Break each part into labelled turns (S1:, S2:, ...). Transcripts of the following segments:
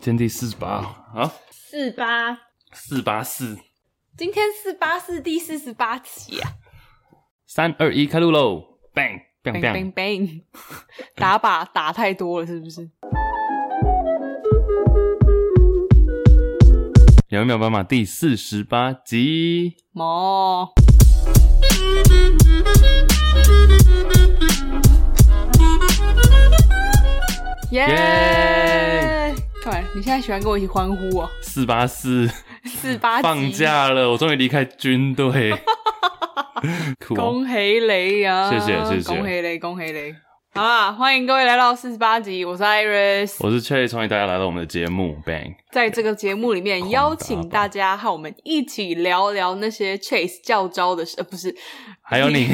S1: 天第四十八啊，
S2: 四八
S1: 四八四，
S2: 今天四八四第四十八集啊！
S1: 三二一，开路喽！Bang bang
S2: bang bang，打靶打太多了，是不是？
S1: 有没有办法？第四十八集，
S2: 毛耶对，你现在喜欢跟我一起欢呼哦！
S1: 四八四，
S2: 四八
S1: 放假了，我终于离开军队，
S2: 恭喜你啊！
S1: 谢谢谢谢，
S2: 恭喜你，恭喜你！好啦，欢迎各位来到四十八集，我是 Iris，
S1: 我是 Chase，欢迎大家来到我们的节目 Bang。
S2: 在这个节目里面，邀请大家和我们一起聊聊那些 Chase 教招的事，呃，不是，
S1: 还有你，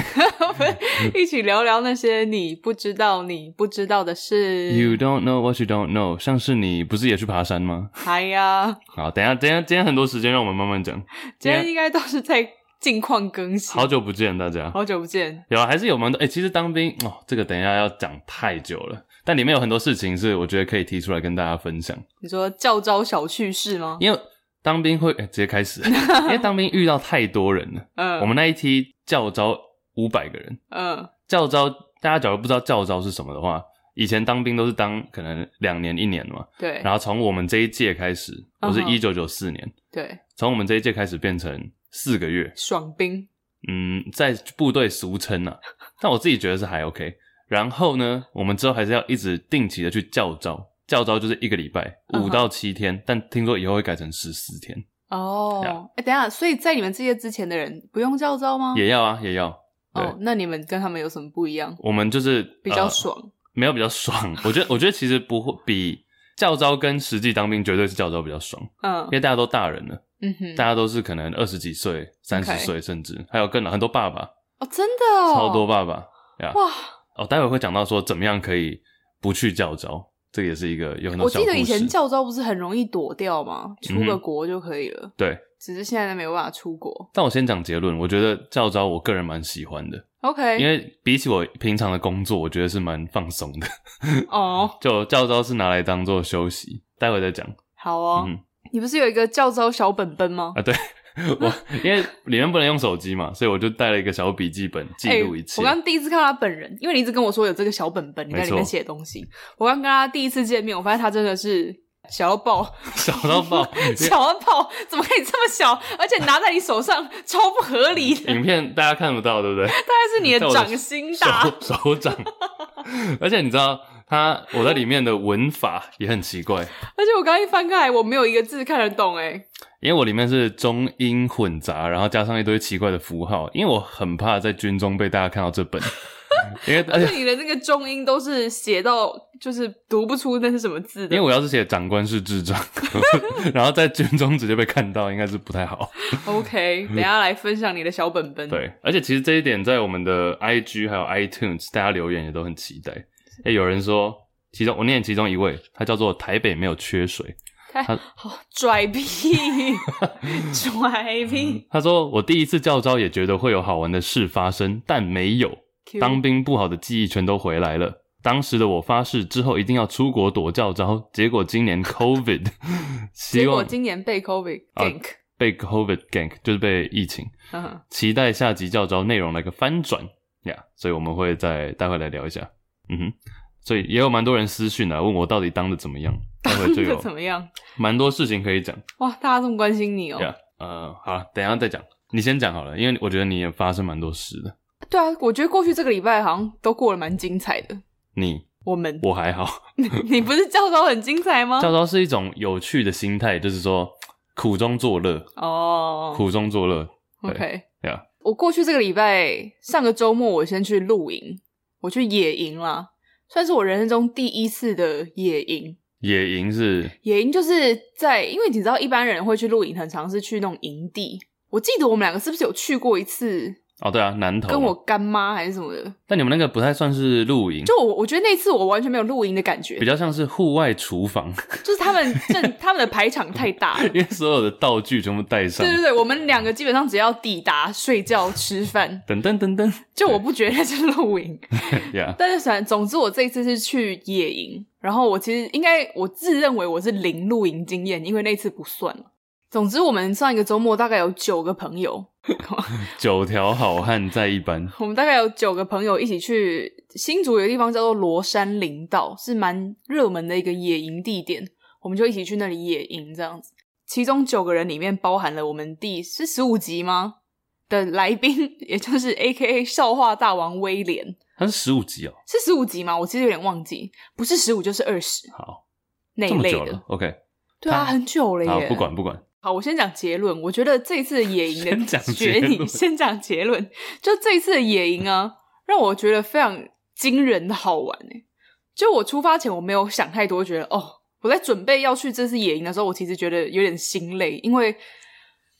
S2: 一起聊聊那些你不知道、你不知道的事。
S1: You don't know what you don't know，像是你不是也去爬山吗？
S2: 嗨呀！
S1: 好，等一下，等一下，今天很多时间，让我们慢慢讲。
S2: 今天应该都是在。近况更新，
S1: 好久不见大家，
S2: 好久不见，
S1: 有啊，还是有蛮多哎、欸，其实当兵哦，这个等一下要讲太久了，但里面有很多事情是我觉得可以提出来跟大家分享。
S2: 你说教招小趣事吗？
S1: 因为当兵会、欸、直接开始，因为当兵遇到太多人了。嗯，我们那一梯教招五百个人。嗯，教招大家假如不知道教招是什么的话，以前当兵都是当可能两年一年嘛。
S2: 对。
S1: 然后从我们这一届开始，我是一九九四年。
S2: 对。
S1: 从我们这一届开始变成。四个月
S2: 爽兵，
S1: 嗯，在部队俗称啊，但我自己觉得是还 OK。然后呢，我们之后还是要一直定期的去教招，教招就是一个礼拜五到七天，uh. 但听说以后会改成十四天。
S2: 哦，哎，等一下，所以在你们这些之前的人不用教招吗？
S1: 也要啊，也要。哦，oh,
S2: 那你们跟他们有什么不一样？
S1: 我们就是
S2: 比较爽，呃，
S1: 没有比较爽。我觉得，我觉得其实不会比教招跟实际当兵绝对是教招比较爽。嗯，因为大家都大人了。嗯哼，大家都是可能二十几岁、三十岁，甚至还有更老很多爸爸
S2: 哦，真的哦，
S1: 超多爸爸呀！哇哦，待会会讲到说怎么样可以不去教召，这个也是一个有很多。
S2: 我记得以前教招不是很容易躲掉吗？出个国就可以了。
S1: 对，
S2: 只是现在没有办法出国。
S1: 但我先讲结论，我觉得教招我个人蛮喜欢的。
S2: OK，
S1: 因为比起我平常的工作，我觉得是蛮放松的。
S2: 哦，
S1: 就教招是拿来当做休息，待会再讲。
S2: 好哦。你不是有一个教招小本本吗？
S1: 啊，对，我因为里面不能用手机嘛，所以我就带了一个小笔记本记录一切。
S2: 欸、我刚第一次看到他本人，因为你一直跟我说有这个小本本，你在里面写东西。我刚跟他第一次见面，我发现他真的是小到爆，
S1: 小到爆，
S2: 小到爆，怎么可以这么小？而且拿在你手上超不合理的。
S1: 影片大家看不到，对不对？大
S2: 概是你的掌心大
S1: 手，手掌。而且你知道。他我在里面的文法也很奇怪，
S2: 而且我刚一翻开来，我没有一个字看得懂诶。
S1: 因为我里面是中英混杂，然后加上一堆奇怪的符号，因为我很怕在军中被大家看到这本，因为而且
S2: 你的那个中英都是写到就是读不出那是什么字的。
S1: 因为我要是写长官是智障，然后在军中直接被看到，应该是不太好。
S2: OK，等一下来分享你的小本本。
S1: 对，而且其实这一点在我们的 IG 还有 iTunes，大家留言也都很期待。诶、欸、有人说，其中我念其中一位，他叫做台北没有缺水，他
S2: 好拽逼，拽逼。
S1: 他说我第一次教招也觉得会有好玩的事发生，但没有。当兵不好的记忆全都回来了。当时的我发誓之后一定要出国躲教招，结果今年 COVID，希望
S2: 结果今年被 COVID gank，、啊、
S1: 被 COVID gank 就是被疫情。Uh huh. 期待下集教招内容来个翻转呀，yeah, 所以我们会再待会来聊一下。嗯哼，所以也有蛮多人私讯来问我到底当的怎么样，待会就有
S2: 怎么样，
S1: 蛮多事情可以讲。
S2: 哇，大家这么关心你哦、喔。
S1: Yeah, 呃，好，等一下再讲，你先讲好了，因为我觉得你也发生蛮多事的。
S2: 对啊，我觉得过去这个礼拜好像都过得蛮精彩的。
S1: 你，
S2: 我们，
S1: 我还好。
S2: 你你不是教召很精彩吗？
S1: 教召是一种有趣的心态，就是说苦中作乐哦，苦中作乐。
S2: OK，
S1: 对啊，
S2: 我过去这个礼拜，上个周末我先去露营。我去野营啦，算是我人生中第一次的野营。
S1: 野营是
S2: 野营，就是在因为你知道一般人会去露营，很常是去那种营地。我记得我们两个是不是有去过一次？
S1: 哦，对啊，南投
S2: 跟我干妈还是什么的。
S1: 但你们那个不太算是露营，
S2: 就我我觉得那次我完全没有露营的感觉，
S1: 比较像是户外厨房。
S2: 就是他们正他们的排场太大了，
S1: 因为所有的道具全部带上。
S2: 对对对，我们两个基本上只要抵达睡觉吃饭，
S1: 等等等等。
S2: 就我不觉得那是露营，
S1: Yeah.
S2: 但是反正总之我这一次是去野营，然后我其实应该我自认为我是零露营经验，因为那次不算了。总之，我们上一个周末大概有九个朋友，
S1: 九条好汉在一班。
S2: 我们大概有九个朋友一起去新竹有个地方叫做罗山林道，是蛮热门的一个野营地点。我们就一起去那里野营，这样子。其中九个人里面包含了我们第是十五集吗的来宾，也就是 AKA 笑话大王威廉。
S1: 他是十五集哦？
S2: 是十五集吗？我其实有点忘记，不是十五就是二十。
S1: 好，
S2: 那一类的。
S1: OK，
S2: 对啊，很久了耶。
S1: 好，不管不管。
S2: 好，我先讲结论。我觉得这一次的野营的
S1: 决你，
S2: 先讲结论。就这一次的野营啊，让我觉得非常惊人的好玩诶。就我出发前我没有想太多，觉得哦，我在准备要去这次野营的时候，我其实觉得有点心累，因为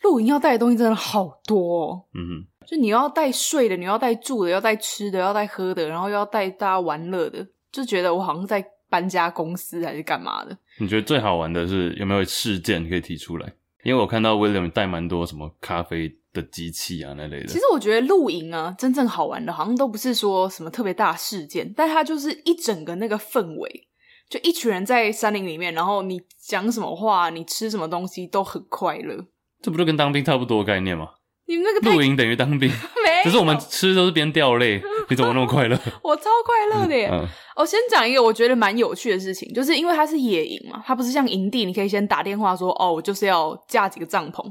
S2: 露营要带的东西真的好多哦。
S1: 嗯哼，
S2: 就你要带睡的，你要带住的，要带吃的，要带喝的，然后又要带大家玩乐的，就觉得我好像在搬家公司还是干嘛的。
S1: 你觉得最好玩的是有没有事件可以提出来？因为我看到 William 带蛮多什么咖啡的机器啊那类的。
S2: 其实我觉得露营啊，真正好玩的，好像都不是说什么特别大事件，但它就是一整个那个氛围，就一群人在山林里面，然后你讲什么话，你吃什么东西都很快乐。
S1: 这不就跟当兵差不多的概念吗？
S2: 你们那个
S1: 露营等于当兵，
S2: 没有，
S1: 只是我们吃都是边掉泪，你怎么那么快乐？
S2: 我超快乐的耶！我、嗯哦、先讲一个我觉得蛮有趣的事情，就是因为它是野营嘛，它不是像营地，你可以先打电话说哦，我就是要架几个帐篷，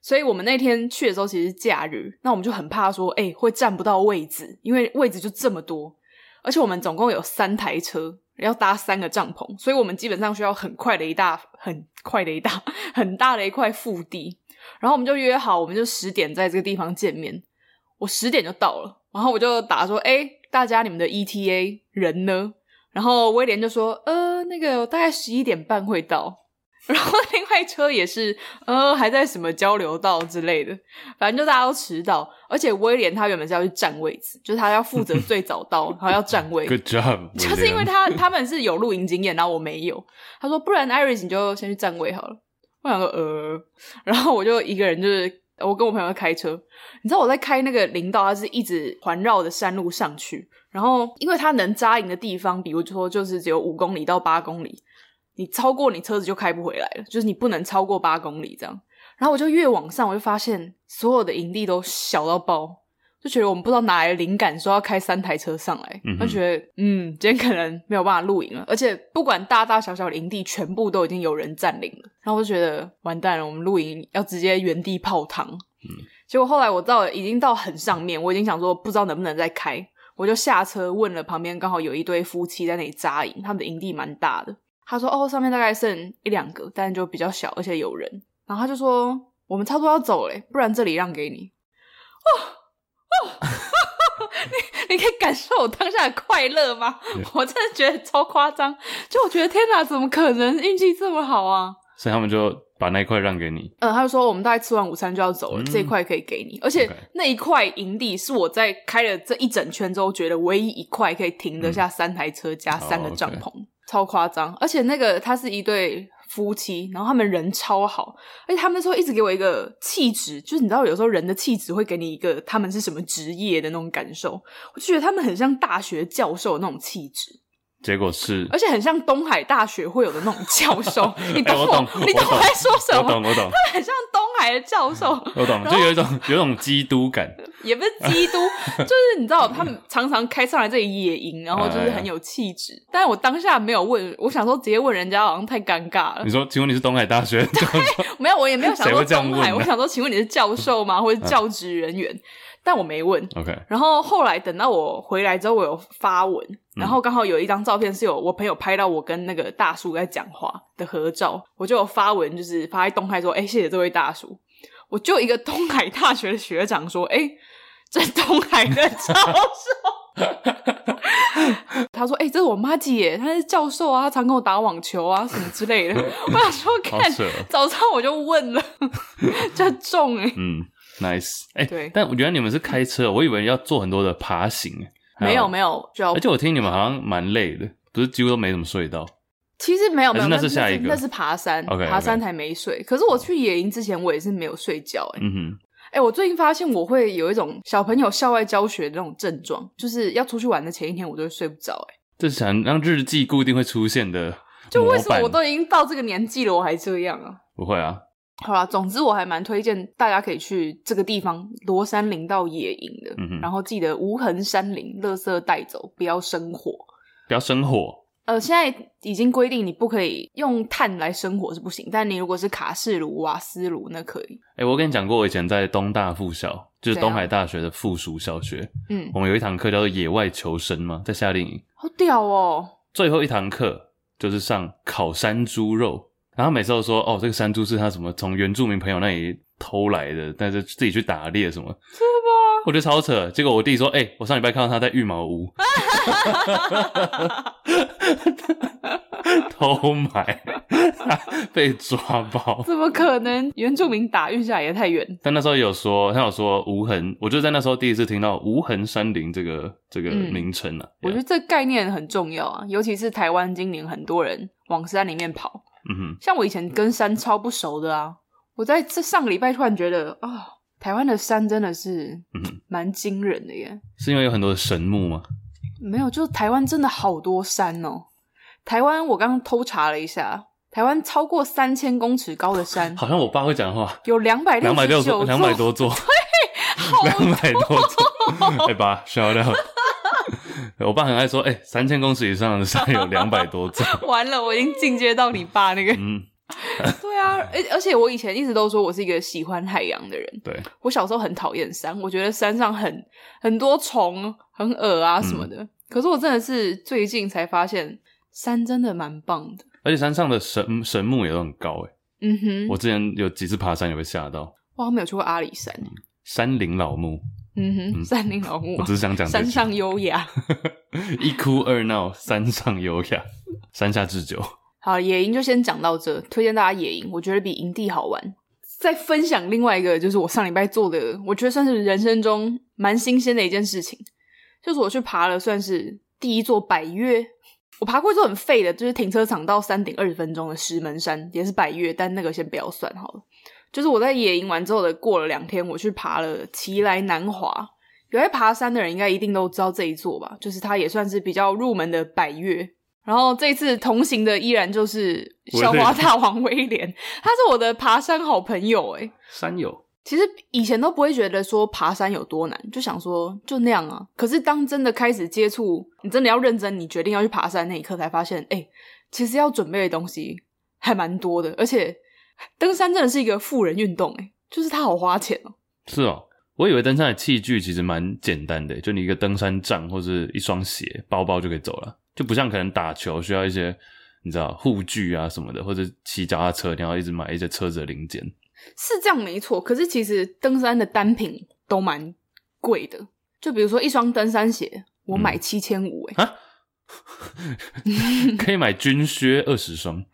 S2: 所以我们那天去的时候其实是假日，那我们就很怕说，哎，会占不到位置，因为位置就这么多，而且我们总共有三台车，要搭三个帐篷，所以我们基本上需要很快的一大、很快的一大、很大的一块腹地。然后我们就约好，我们就十点在这个地方见面。我十点就到了，然后我就打说：“哎，大家你们的 ETA 人呢？”然后威廉就说：“呃，那个大概十一点半会到。”然后另外车也是，呃，还在什么交流道之类的，反正就大家都迟到。而且威廉他原本是要去占位置，就是他要负责 最早到，然后要占位。
S1: Good job，
S2: 就是因为他他们是有露营经验，然后我没有。他说：“不然，Iris 你就先去占位好了。”我想说呃，然后我就一个人，就是我跟我朋友开车。你知道我在开那个林道，它是一直环绕的山路上去。然后因为它能扎营的地方，比如说就是只有五公里到八公里，你超过你车子就开不回来了，就是你不能超过八公里这样。然后我就越往上，我就发现所有的营地都小到爆。就觉得我们不知道哪来的灵感，说要开三台车上来。嗯，就觉得嗯，今天可能没有办法露营了。而且不管大大小小的营地，全部都已经有人占领了。然后我就觉得完蛋了，我们露营要直接原地泡汤。嗯，结果后来我到了，已经到很上面，我已经想说不知道能不能再开，我就下车问了旁边刚好有一对夫妻在那里扎营，他们的营地蛮大的。他说哦，上面大概剩一两个，但就比较小，而且有人。然后他就说我们差不多要走了，不然这里让给你。哦。你你可以感受我当下的快乐吗我真的觉得超夸张，就我觉得天哪，怎么可能运气这么好啊？
S1: 所以他们就把那一块让给你。
S2: 嗯，他就说我们大概吃完午餐就要走了，嗯、这一块可以给你。而且那一块营地是我在开了这一整圈之后，觉得唯一一块可以停得下三台车加三个帐篷，oh, okay. 超夸张。而且那个它是一对。夫妻，然后他们人超好，而且他们那时候一直给我一个气质，就是你知道，有时候人的气质会给你一个他们是什么职业的那种感受，我就觉得他们很像大学教授的那种气质。
S1: 结果是，
S2: 而且很像东海大学会有的那种教授，你懂我？
S1: 欸、我懂
S2: 你懂我在说什么？
S1: 我懂，我懂。
S2: 他们很像东海的教授，
S1: 我懂，就有一种有一种基督感，
S2: 也不是基督，就是你知道，他们常常开上来这里野营，然后就是很有气质。但是我当下没有问，我想说直接问人家好像太尴尬了。
S1: 你说，请问你是东海大学？对，
S2: 没有，我也没有想说东海，
S1: 我
S2: 想说，请问你是教授吗？或者教职人员？嗯但我没问
S1: ，OK。
S2: 然后后来等到我回来之后，我有发文，然后刚好有一张照片是有我朋友拍到我跟那个大叔在讲话的合照，我就有发文，就是发在动态说：“哎，谢谢这位大叔。”我就一个东海大学的学长说：“哎，这东海的教授。” 他说：“哎、欸，这是我妈姐，她是教授啊，她常跟我打网球啊，什么之类的。”我想说，看早上我就问了，就中哎、欸。
S1: 嗯，nice。哎、欸，
S2: 对，
S1: 但我觉得你们是开车，我以为要做很多的爬行。
S2: 没有没有，就
S1: 而且我听你们好像蛮累的，不是几乎都没怎么睡到。
S2: 其实没有没有，
S1: 那是下一个，
S2: 那是爬山
S1: ，okay, okay.
S2: 爬山才没睡。可是我去野营之前，我也是没有睡觉、欸。
S1: 嗯哼。
S2: 哎、欸，我最近发现我会有一种小朋友校外教学的那种症状，就是要出去玩的前一天，我都会睡不着。哎，
S1: 这是想让日记固定会出现的。
S2: 就为什么我都已经到这个年纪了，我还这样啊？
S1: 不会啊。
S2: 好啦，总之我还蛮推荐大家可以去这个地方罗山林道野营的。嗯。然后记得无痕山林，垃圾带走，不要生火。
S1: 不要生火。
S2: 呃，现在已经规定你不可以用炭来生火是不行，但你如果是卡式炉、瓦斯炉，那可以。
S1: 哎、欸，我跟你讲过，我以前在东大附小，就是东海大学的附属小学，嗯，我们有一堂课叫做野外求生嘛，在夏令营。
S2: 好屌哦！
S1: 最后一堂课就是上烤山猪肉，然后每次都说，哦，这个山猪是他什么从原住民朋友那里偷来的，但是自己去打猎什么，
S2: 是吗？
S1: 我觉得超扯。结果我弟说，哎、欸，我上礼拜看到他在玉茅屋。偷买被抓包，
S2: 怎么可能？原住民打运下来也太远。
S1: 但那时候有说，他有说无痕，我就在那时候第一次听到无痕山林这个这个名称啊。
S2: 嗯、我觉得这个概念很重要啊，尤其是台湾今年很多人往山里面跑。嗯哼，像我以前跟山超不熟的啊，我在这上个礼拜突然觉得啊、哦，台湾的山真的是蛮惊人的耶。
S1: 是因为有很多神木吗？
S2: 没有，就是台湾真的好多山哦。台湾，我刚刚偷查了一下，台湾超过三千公尺高的山，
S1: 好像我爸会讲话，
S2: 有两百六十九，
S1: 两百多座，对，两百多座，哎爸，笑掉。我爸很爱说，哎、欸，三千公尺以上的山有两百多座。
S2: 完了，我已经进阶到你爸那个。嗯，对啊，而而且我以前一直都说我是一个喜欢海洋的人。
S1: 对，
S2: 我小时候很讨厌山，我觉得山上很很多虫，很恶啊什么的。嗯、可是我真的是最近才发现。山真的蛮棒的，
S1: 而且山上的神神木也都很高诶。嗯哼，我之前有几次爬山也被吓到。
S2: 哇，我没有去过阿里山。
S1: 山林老木。
S2: 嗯哼，嗯山林老木。
S1: 我只是想讲
S2: 山上优雅。
S1: 一哭二闹，山上优雅，山下智久。
S2: 好，野营就先讲到这，推荐大家野营，我觉得比营地好玩。再分享另外一个，就是我上礼拜做的，我觉得算是人生中蛮新鲜的一件事情，就是我去爬了，算是第一座百越。我爬过一座很废的，就是停车场到山顶二十分钟的石门山，也是百越，但那个先不要算好了。就是我在野营完之后的过了两天，我去爬了奇来南华。有在爬山的人应该一定都知道这一座吧？就是它也算是比较入门的百越。然后这次同行的依然就是小花大王威廉，他是我的爬山好朋友诶，
S1: 山友。
S2: 其实以前都不会觉得说爬山有多难，就想说就那样啊。可是当真的开始接触，你真的要认真，你决定要去爬山那一刻，才发现，哎，其实要准备的东西还蛮多的。而且 登山真的是一个富人运动，哎，就是它好花钱哦。
S1: 是哦，我以为登山的器具其实蛮简单的，就你一个登山杖或者一双鞋、包包就可以走了，就不像可能打球需要一些你知道护具啊什么的，或者骑脚踏车你要一直买一些车子的零件。
S2: 是这样没错，可是其实登山的单品都蛮贵的。就比如说一双登山鞋，我买七千五诶啊，
S1: 可以买军靴二十双。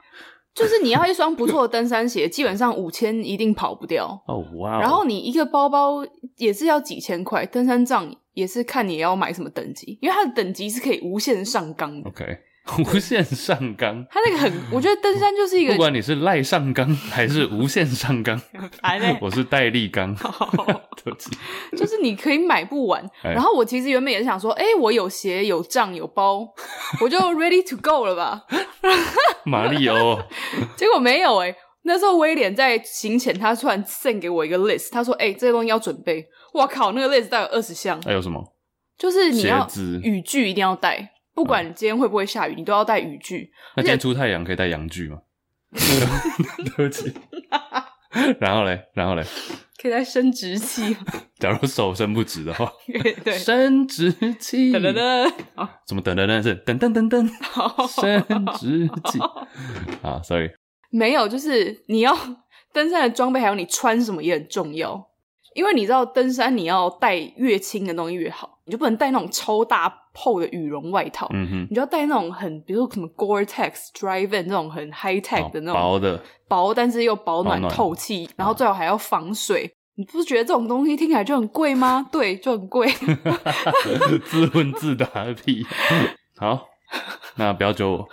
S2: 就是你要一双不错的登山鞋，基本上五千一定跑不掉。
S1: 哦哇！
S2: 然后你一个包包也是要几千块，登山杖也是看你要买什么等级，因为它的等级是可以无限上纲的。
S1: OK。无限上纲，
S2: 他那个很，我觉得登山就是一个，
S1: 不管你是赖上纲还是无限上纲，我是戴立纲，对不起，
S2: 就是你可以买不完。然后我其实原本也是想说，哎，我有鞋有杖有包，我就 ready to go 了吧。
S1: 马里欧，
S2: 结果没有哎。那时候威廉在行前，他突然 send 给我一个 list，他说，哎，这些东西要准备。我靠，那个 list 大概有二十项。
S1: 还有什么？
S2: 就是你要雨具一定要带。不管今天会不会下雨，你都要带雨具。
S1: 那今天出太阳可以带阳具吗？对不起。然后嘞，然后嘞，
S2: 可以带生殖器。
S1: 假如手伸不直的话，
S2: 对，
S1: 生殖器。
S2: 噔噔噔，
S1: 怎么噔噔噔是噔噔噔噔？生殖器。啊，sorry，
S2: 没有，就是你要登山的装备，还有你穿什么也很重要。因为你知道登山，你要带越轻的东西越好。你就不能带那种超大厚的羽绒外套，
S1: 嗯哼，
S2: 你就要带那种很，比如说什么 Gore-Tex、Dri-Vent 这种很 high tech 的那种、
S1: 哦、薄的，
S2: 薄但是又保暖透气，然后最好还要防水。你不是觉得这种东西听起来就很贵吗？对，就很贵。
S1: 自问自答的屁。好，那不要揪我。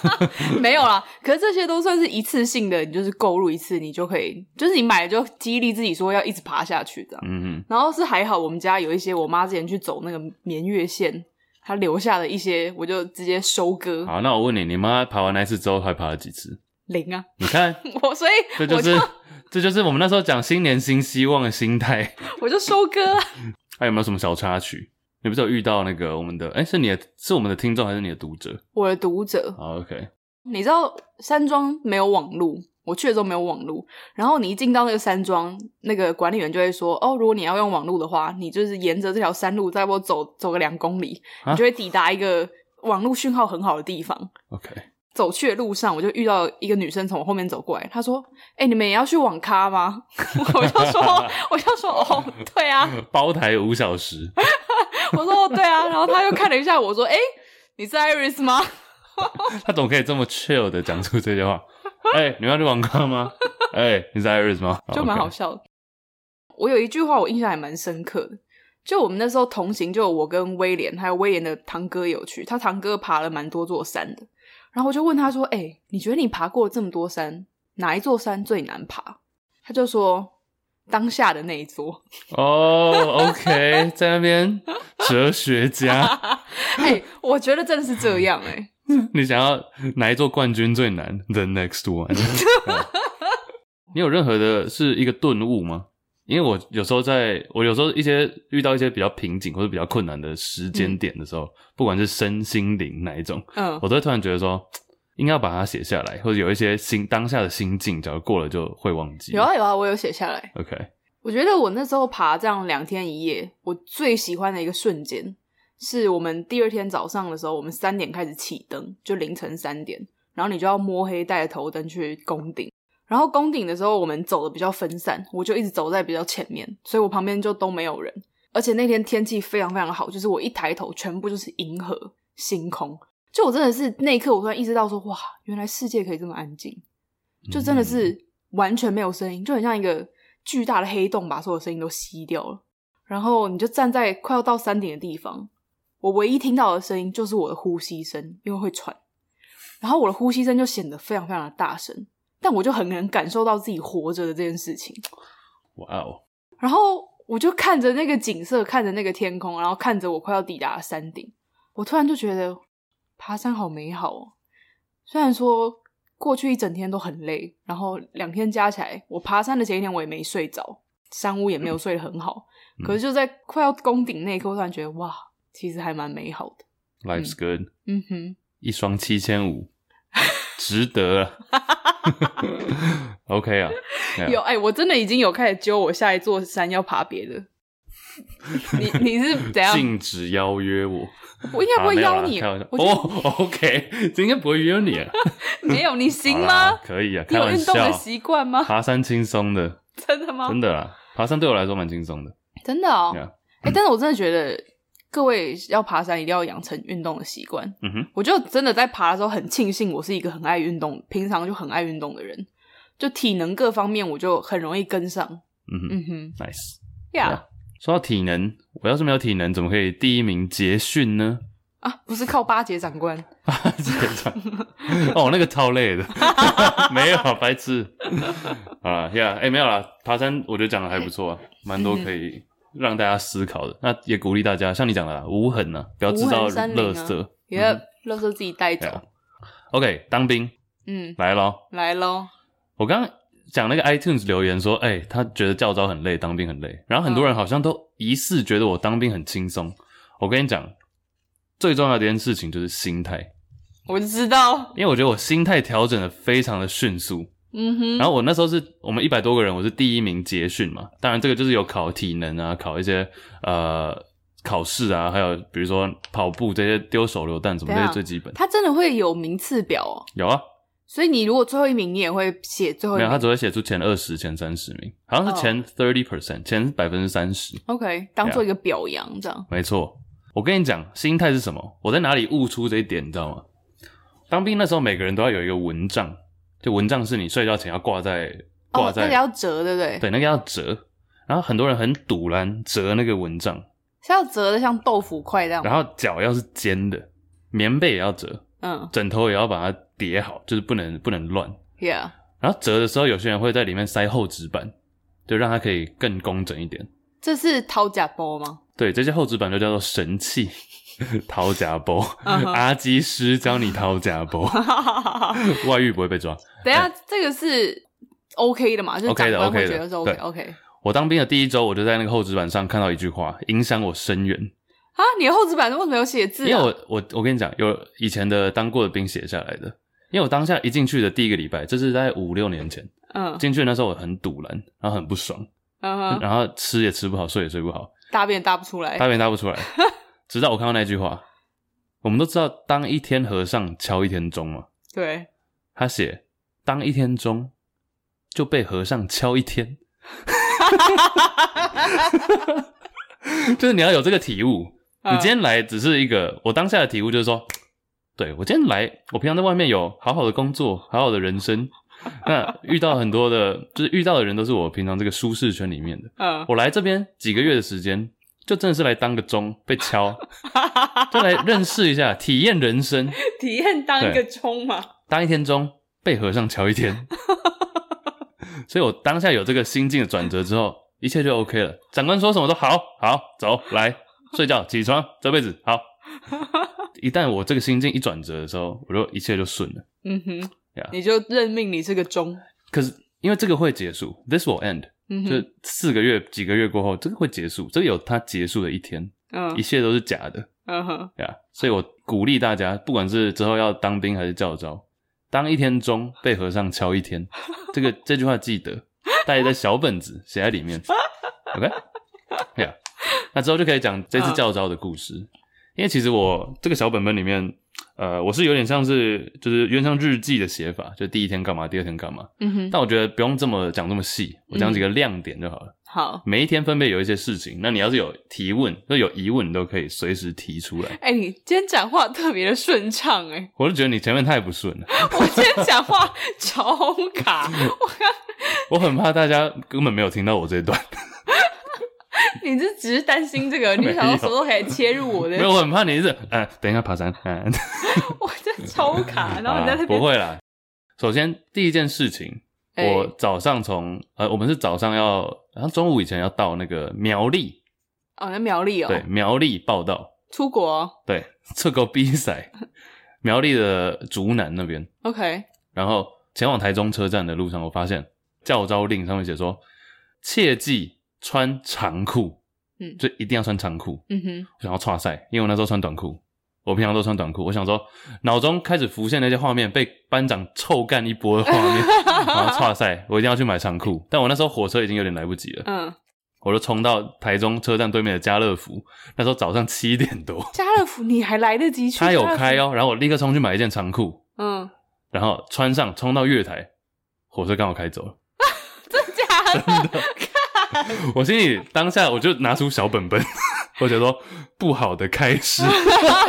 S2: 没有啦，可是这些都算是一次性的，你就是购入一次，你就可以，就是你买了就激励自己说要一直爬下去这样。嗯嗯。然后是还好，我们家有一些我妈之前去走那个绵月线，她留下的一些，我就直接收割。
S1: 好，那我问你，你妈爬完那次之后还爬了几次？
S2: 零啊。
S1: 你看，
S2: 我所以
S1: 这就是。这就是我们那时候讲新年新希望的心态。
S2: 我就收割。
S1: 还有没有什么小插曲？你不是有遇到那个我们的？哎，是你的，是我们的听众还是你的读者？
S2: 我的读者。
S1: 好，OK。
S2: 你知道山庄没有网路，我去的时候没有网路。然后你一进到那个山庄，那个管理员就会说：“哦，如果你要用网路的话，你就是沿着这条山路，再给我走走个两公里，啊、你就会抵达一个网路讯号很好的地方。”
S1: OK。
S2: 走去的路上，我就遇到一个女生从我后面走过来，她说：“哎、欸，你们也要去网咖吗？”我就说：“ 我就说哦，对啊，
S1: 包台五小时。”
S2: 我说：“哦，对啊。”然后他又看了一下我说：“哎、欸，你是 Iris 吗？”
S1: 他怎么可以这么 chill 的讲出这句话？哎、欸，你要去网咖吗？哎、欸，你是 Iris 吗？
S2: 就蛮好笑的。我有一句话我印象还蛮深刻的，就我们那时候同行，就我跟威廉还有威廉的堂哥有去，他堂哥爬了蛮多座山的。然后我就问他说：“哎、欸，你觉得你爬过这么多山，哪一座山最难爬？”他就说：“当下的那一座。”哦
S1: ，OK，在那边哲学家。
S2: 哎、欸，我觉得真的是这样哎、欸。
S1: 你想要哪一座冠军最难？The next one。你有任何的是一个顿悟吗？因为我有时候在，我有时候一些遇到一些比较瓶颈或者比较困难的时间点的时候，嗯、不管是身心灵哪一种，嗯，我都会突然觉得说，应该要把它写下来，或者有一些心当下的心境，假如过了就会忘记。
S2: 有啊有啊，我有写下来。
S1: OK，
S2: 我觉得我那时候爬这样两天一夜，我最喜欢的一个瞬间，是我们第二天早上的时候，我们三点开始启灯，就凌晨三点，然后你就要摸黑带着头灯去攻顶。然后攻顶的时候，我们走的比较分散，我就一直走在比较前面，所以我旁边就都没有人。而且那天天气非常非常好，就是我一抬头，全部就是银河星空。就我真的是那一刻，我突然意识到说，哇，原来世界可以这么安静，就真的是完全没有声音，就很像一个巨大的黑洞，把所有声音都吸掉了。然后你就站在快要到山顶的地方，我唯一听到的声音就是我的呼吸声，因为会喘。然后我的呼吸声就显得非常非常的大声。但我就很能感受到自己活着的这件事情，
S1: 哇哦！
S2: 然后我就看着那个景色，看着那个天空，然后看着我快要抵达山顶，我突然就觉得爬山好美好哦。虽然说过去一整天都很累，然后两天加起来，我爬山的前一天我也没睡着，山屋也没有睡得很好。嗯、可是就在快要攻顶那一刻，我突然觉得哇，其实还蛮美好的。
S1: Life's good。
S2: 嗯哼，
S1: 一双七千五，值得了。OK 啊，
S2: 有哎、欸，我真的已经有开始揪我下一座山要爬别的。你你是怎样？
S1: 禁止邀约我，
S2: 我应该不会邀你。
S1: 哦，OK，应该不会约你啊。
S2: 没有，你行吗？
S1: 可以啊，
S2: 你有运动的习惯吗？
S1: 爬山轻松的，
S2: 真的吗？
S1: 真的啦，爬山对我来说蛮轻松的，
S2: 真的哦。哎 Yeah.、欸，但是我真的觉得。各位要爬山，一定要养成运动的习惯。嗯哼，我就真的在爬的时候很庆幸，我是一个很爱运动、平常就很爱运动的人，就体能各方面我就很容易跟上。
S1: 嗯哼，嗯哼，nice。
S2: 呀 Yeah.，
S1: 说到体能，我要是没有体能，怎么可以第一名捷训呢？
S2: 啊，不是靠巴结长官。
S1: 巴结长，哦，那个超累的，没有白痴。啊呀，哎，没有啦，爬山我觉得讲的还不错啊，蛮多可以。让大家思考的，那也鼓励大家，像你讲的啦，无痕呐，不要制造垃圾，
S2: 也要垃圾自己带走。
S1: OK，当兵，嗯，来喽，
S2: 来喽。
S1: 我刚刚讲那个 iTunes 留言说，哎，他觉得教招很累，当兵很累，然后很多人好像都疑似觉得我当兵很轻松。我跟你讲，最重要的一件事情就是心态。
S2: 我知道，
S1: 因为我觉得我心态调整的非常的迅速。嗯哼，然后我那时候是我们一百多个人，我是第一名结训嘛。当然，这个就是有考体能啊，考一些呃考试啊，还有比如说跑步这些丢手榴弹什么这些最基本。
S2: 他真的会有名次表哦？
S1: 有啊，
S2: 所以你如果最后一名，你也会写最后一名？
S1: 没有，他只会写出前二十、前三十名，好像是前 thirty percent，前百分之三十。
S2: OK，当做一个表扬这样。
S1: 没错，我跟你讲，心态是什么？我在哪里悟出这一点，你知道吗？当兵那时候，每个人都要有一个蚊帐，就蚊帐是你睡觉前要挂在挂在，哦，那个要
S2: 折，对不对？
S1: 对，那个要折。然后很多人很堵然折那个蚊帐，
S2: 是要折的像豆腐块这样。
S1: 然后脚要是尖的，棉被也要折，
S2: 嗯，
S1: 枕头也要把它叠好，就是不能不能乱。
S2: Yeah。
S1: 然后折的时候，有些人会在里面塞厚纸板，就让它可以更工整一点。
S2: 这是掏假包吗？
S1: 对，这些厚纸板就叫做神器，掏假包。Uh huh. 阿基师教你掏假包，外遇不会被抓。
S2: 等一下，欸、这个是 OK 的嘛？就是、
S1: OK 的，OK 的，
S2: 觉得是 OK，OK。
S1: 我当兵的第一周，我就在那个厚纸板上看到一句话，影响我深远。
S2: 啊，你的厚纸板为什么有写字啊？
S1: 因为我我我跟你讲，有以前的当过的兵写下来的。因为我当下一进去的第一个礼拜，这是在五六年前，嗯，进去那时候我很堵然，然后很不爽，嗯，然后吃也吃不好，睡也睡不好，
S2: 大便大不出来，
S1: 大便大不出来，直到我看到那句话，我们都知道当一天和尚敲一天钟嘛，
S2: 对，
S1: 他写当一天钟就被和尚敲一天。就是你要有这个体悟。你今天来只是一个，我当下的体悟就是说，对，我今天来，我平常在外面有好好的工作，好好的人生，那遇到很多的，就是遇到的人都是我平常这个舒适圈里面的。嗯，我来这边几个月的时间，就真的是来当个钟被敲，就来认识一下，体验人生，
S2: 体验当一个钟嘛，
S1: 当一天钟被和尚敲一天。所以我当下有这个心境的转折之后，一切就 OK 了。长官说什么都好，好，走，来睡觉，起床，这辈子 好。一旦我这个心境一转折的时候，我就一切就顺了。
S2: 嗯哼.你就任命你是个钟。
S1: 可是因为这个会结束，This will end，嗯哼，就四个月、几个月过后，这个会结束，这个有它结束的一天。嗯，一切都是假的。嗯哼，呀所以我鼓励大家，不管是之后要当兵还是教招。当一天钟被和尚敲一天，这个这句话记得带在小本子写在里面。OK，呀、yeah.，那之后就可以讲这次教招的故事。因为其实我这个小本本里面，呃，我是有点像是就是有点像日记的写法，就第一天干嘛，第二天干嘛。嗯哼。但我觉得不用这么讲这么细，我讲几个亮点就好了。
S2: 好，
S1: 每一天分别有一些事情，那你要是有提问，就有疑问，你都可以随时提出来。
S2: 哎、欸，你今天讲话特别的顺畅，哎，
S1: 我就觉得你前面太不顺了。
S2: 我今天讲话超卡，我
S1: 我很怕大家根本没有听到我这一段。
S2: 你是只是担心这个？你想到什么时候可以切入我的？
S1: 没有，我很怕你是，等一下爬山，嗯，
S2: 我这超卡，然后你在那边、
S1: 啊、不会啦。首先第一件事情。我早上从呃，我们是早上要，然后中午以前要到那个苗栗
S2: 哦，那苗栗哦，
S1: 对，苗栗报到
S2: 出国，
S1: 对，出国比赛，苗栗的竹南那边
S2: ，OK，
S1: 然后前往台中车站的路上，我发现教招令上面写说，切记穿长裤，嗯，就一定要穿长裤，嗯哼，我想要挫赛，因为我那时候穿短裤。我平常都穿短裤，我想说，脑中开始浮现那些画面，被班长臭干一波的画面，然后剉赛，我一定要去买长裤。但我那时候火车已经有点来不及了，嗯，我就冲到台中车站对面的家乐福，那时候早上七点多，
S2: 家乐福你还来得及去？
S1: 他有开哦，然后我立刻冲去买一件长裤，嗯，然后穿上，冲到月台，火车刚好开走了，
S2: 真假的？真的，
S1: 我心里当下我就拿出小本本。或者说不好的开始，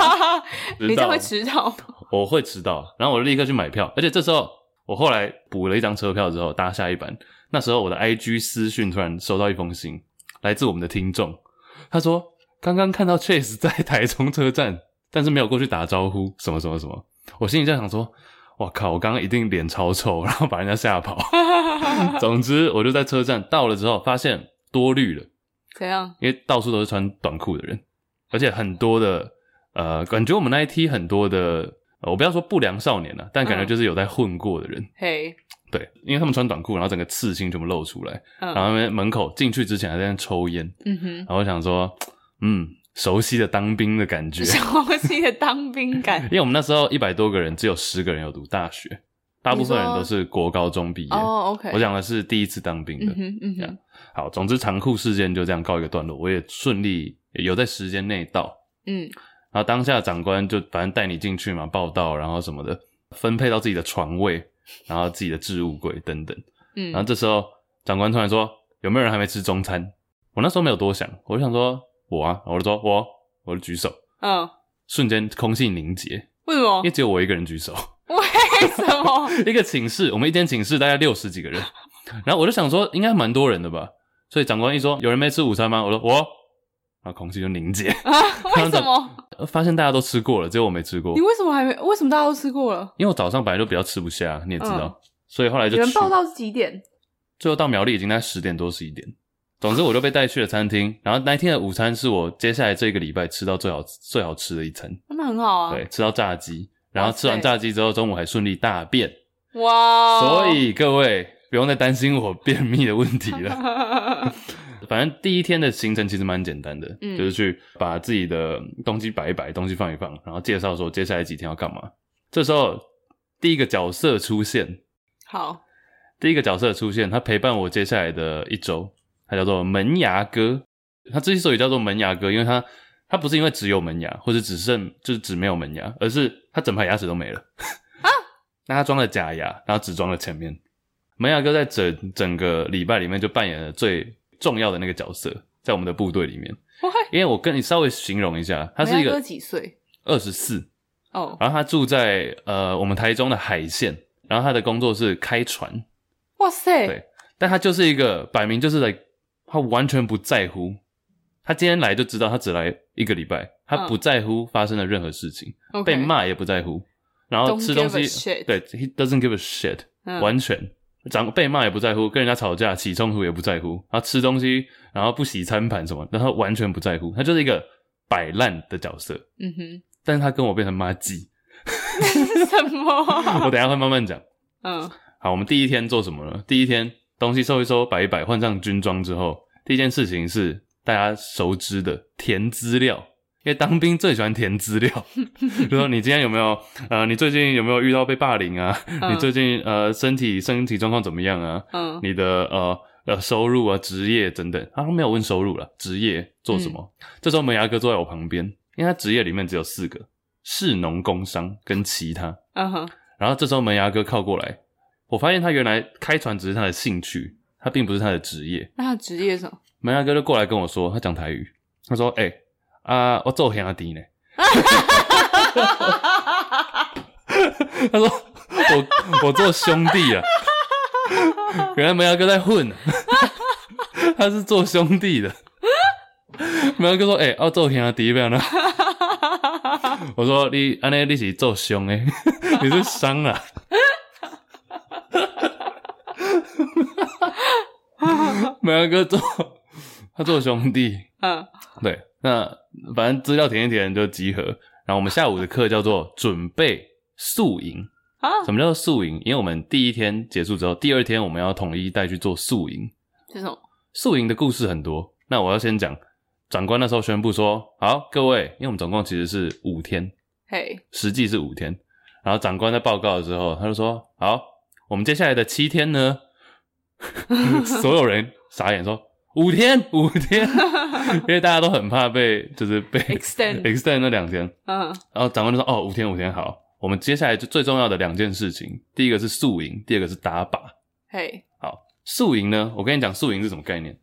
S2: 你这会迟到？
S1: 我会迟到，然后我立刻去买票，而且这时候我后来补了一张车票之后搭下一班。那时候我的 IG 私讯突然收到一封信，来自我们的听众，他说刚刚看到 Chase 在台中车站，但是没有过去打招呼，什么什么什么。我心里在想说，哇靠，我刚刚一定脸超臭，然后把人家吓跑。总之，我就在车站到了之后，发现多虑了。
S2: 怎样？
S1: 因为到处都是穿短裤的人，而且很多的呃，感觉我们那一批很多的，我不要说不良少年了，但感觉就是有在混过的人。
S2: 嘿、嗯，
S1: 对，因为他们穿短裤，然后整个刺青全部露出来，嗯、然后他们门口进去之前还在那抽烟。嗯哼，然后我想说，嗯，熟悉的当兵的感觉，
S2: 熟悉的当兵感。
S1: 因为我们那时候一百多个人，只有十个人有读大学。大部分人都是国高中毕业。
S2: 哦，OK。
S1: 我讲的是第一次当兵的。嗯哼，嗯哼。好，总之残酷事件就这样告一个段落，我也顺利有在时间内到。嗯。然后当下长官就反正带你进去嘛，报道，然后什么的。分配到自己的床位，然后自己的置物柜等等。
S2: 嗯，
S1: 然后这时候长官突然说：“有没有人还没吃中餐？”我那时候没有多想，我就想说：“我啊。”我就说：“我。”我就举手。
S2: 嗯，
S1: 瞬间空气凝结。
S2: 为什么？
S1: 因为只有我一个人举手。
S2: 为什么？
S1: 一个寝室，我们一间寝室大概六十几个人，然后我就想说，应该蛮多人的吧。所以长官一说：“有人没吃午餐吗？”我说：“我。”然后空气就凝结。
S2: 啊？为什么？
S1: 发现大家都吃过了，只有我没吃过。
S2: 你为什么还没？为什么大家都吃过了？
S1: 因为我早上本来就比较吃不下，你也知道，嗯、所以后来就。
S2: 你们报到是几点？
S1: 最后到苗栗已经在十点多十一点。总之我就被带去了餐厅，然后那天的午餐是我接下来这个礼拜吃到最好最好吃的一餐。
S2: 那很好啊。
S1: 对，吃到炸鸡，然后吃完炸鸡之后，中午还顺利大便。
S2: 哇！
S1: 所以各位不用再担心我便秘的问题了。反正第一天的行程其实蛮简单的，嗯，就是去把自己的东西摆一摆，东西放一放，然后介绍说接下来几天要干嘛。这时候第一个角色出现，
S2: 好，
S1: 第一个角色出现，他陪伴我接下来的一周，他叫做门牙哥。他之所以叫做门牙哥，因为他他不是因为只有门牙，或者只剩就是只没有门牙，而是他整排牙齿都没了啊。那他装了假牙，然后只装了前面。门牙哥在整整个礼拜里面就扮演了最重要的那个角色，在我们的部队里面。因为我跟你稍微形容一下，他是一个
S2: 几岁？
S1: 二十四
S2: 哦。
S1: 然后他住在呃我们台中的海线，然后他的工作是开船。
S2: 哇塞！
S1: 对，但他就是一个摆明就是来，他完全不在乎。他今天来就知道，他只来一个礼拜，他不在乎发生的任何事情，嗯、被骂也不在乎。然后吃东西，对，he doesn't give a shit，、嗯、完全。长被骂也不在乎，跟人家吵架起冲突也不在乎，然后吃东西，然后不洗餐盘什么，然后完全不在乎，他就是一个摆烂的角色。
S2: 嗯哼，
S1: 但是他跟我变成妈鸡。
S2: 什么？
S1: 我等一下会慢慢讲。
S2: 嗯，
S1: 好，我们第一天做什么呢？第一天东西收一收，摆一摆，换上军装之后，第一件事情是大家熟知的填资料。因为当兵最喜欢填资料，就说你今天有没有呃，你最近有没有遇到被霸凌啊？嗯、你最近呃身体身体状况怎么样啊？
S2: 嗯，
S1: 你的呃呃收入啊、职业等等，他没有问收入了，职业做什么？嗯、这时候门牙哥坐在我旁边，因为他职业里面只有四个：士农工商跟其他。
S2: 嗯哼。
S1: 然后这时候门牙哥靠过来，我发现他原来开船只是他的兴趣，他并不是他的职业。
S2: 那他职业是什么？
S1: 门牙哥就过来跟我说，他讲台语，他说：“哎、欸。”啊，我做兄弟呢。他说我我做兄弟啊，原来门牙哥在混，他是做兄弟的。门牙哥说：“哎、欸，我做兄弟不要呢。”我说：“你安尼你是做兄诶，你是伤啊。” 门牙哥做他做兄弟，
S2: 嗯，
S1: 对。那反正资料填一填就集合，然后我们下午的课叫做准备宿营
S2: 啊。
S1: 什么叫做宿营？因为我们第一天结束之后，第二天我们要统一带去做宿营。
S2: 是什么？
S1: 宿营的故事很多。那我要先讲，长官那时候宣布说：“好，各位，因为我们总共其实是五天，
S2: 嘿，
S1: 实际是五天。”然后长官在报告的时候，他就说：“好，我们接下来的七天呢？” 所有人傻眼说。五天，五天，因为大家都很怕被，就是被
S2: extend
S1: extend 那两天，
S2: 嗯，
S1: 然后长官就说：“哦，五天，五天，好，我们接下来就最重要的两件事情，第一个是宿营，第二个是打靶。”
S2: 嘿，
S1: 好，宿营呢，我跟你讲，宿营是什么概念？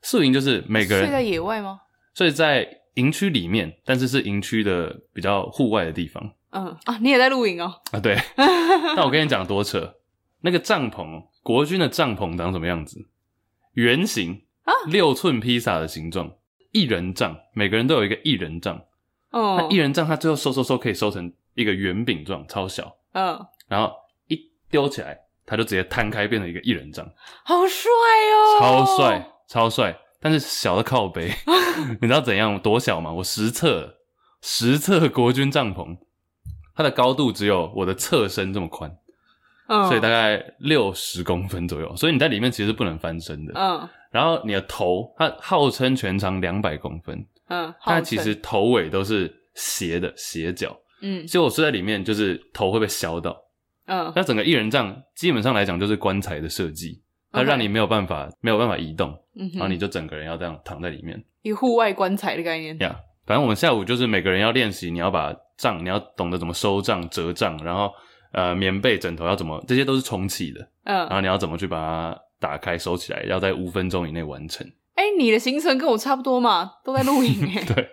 S1: 宿营就是每个人
S2: 睡在野外吗？
S1: 睡在营区里面，但是是营区的比较户外的地方。
S2: 嗯啊，你也在露营哦？
S1: 啊，对。那我跟你讲多扯，那个帐篷，国军的帐篷长什么样子？圆形啊。六寸披萨的形状，一人帐，每个人都有一个一人帐。
S2: 哦，
S1: 那一人帐，它最后收收收，可以收成一个圆饼状，超小。
S2: 嗯，
S1: 然后一丢起来，它就直接摊开，变成一个一人帐。
S2: 好帅哦！
S1: 超帅，超帅！但是小的靠背，你知道怎样多小吗？我实测，实测国军帐篷，它的高度只有我的侧身这么宽。
S2: 嗯，
S1: 所以大概六十公分左右，所以你在里面其实是不能翻身的。
S2: 嗯。
S1: 然后你的头，它号称全长两百公分，
S2: 嗯，
S1: 它其实头尾都是斜的斜角，
S2: 嗯，
S1: 所以我睡在里面就是头会被削到，
S2: 嗯，
S1: 那整个一人帐基本上来讲就是棺材的设计，它让你没有办法、okay. 没有办法移动，
S2: 嗯，
S1: 然后你就整个人要这样躺在里面，
S2: 一户外棺材的概念，
S1: 呀、yeah,，反正我们下午就是每个人要练习，你要把帐，你要懂得怎么收帐、折帐，然后呃棉被、枕头要怎么，这些都是充气的，
S2: 嗯，
S1: 然后你要怎么去把它打开收起来，要在五分钟以内完成。
S2: 哎、欸，你的行程跟我差不多嘛，都在露营哎。
S1: 对，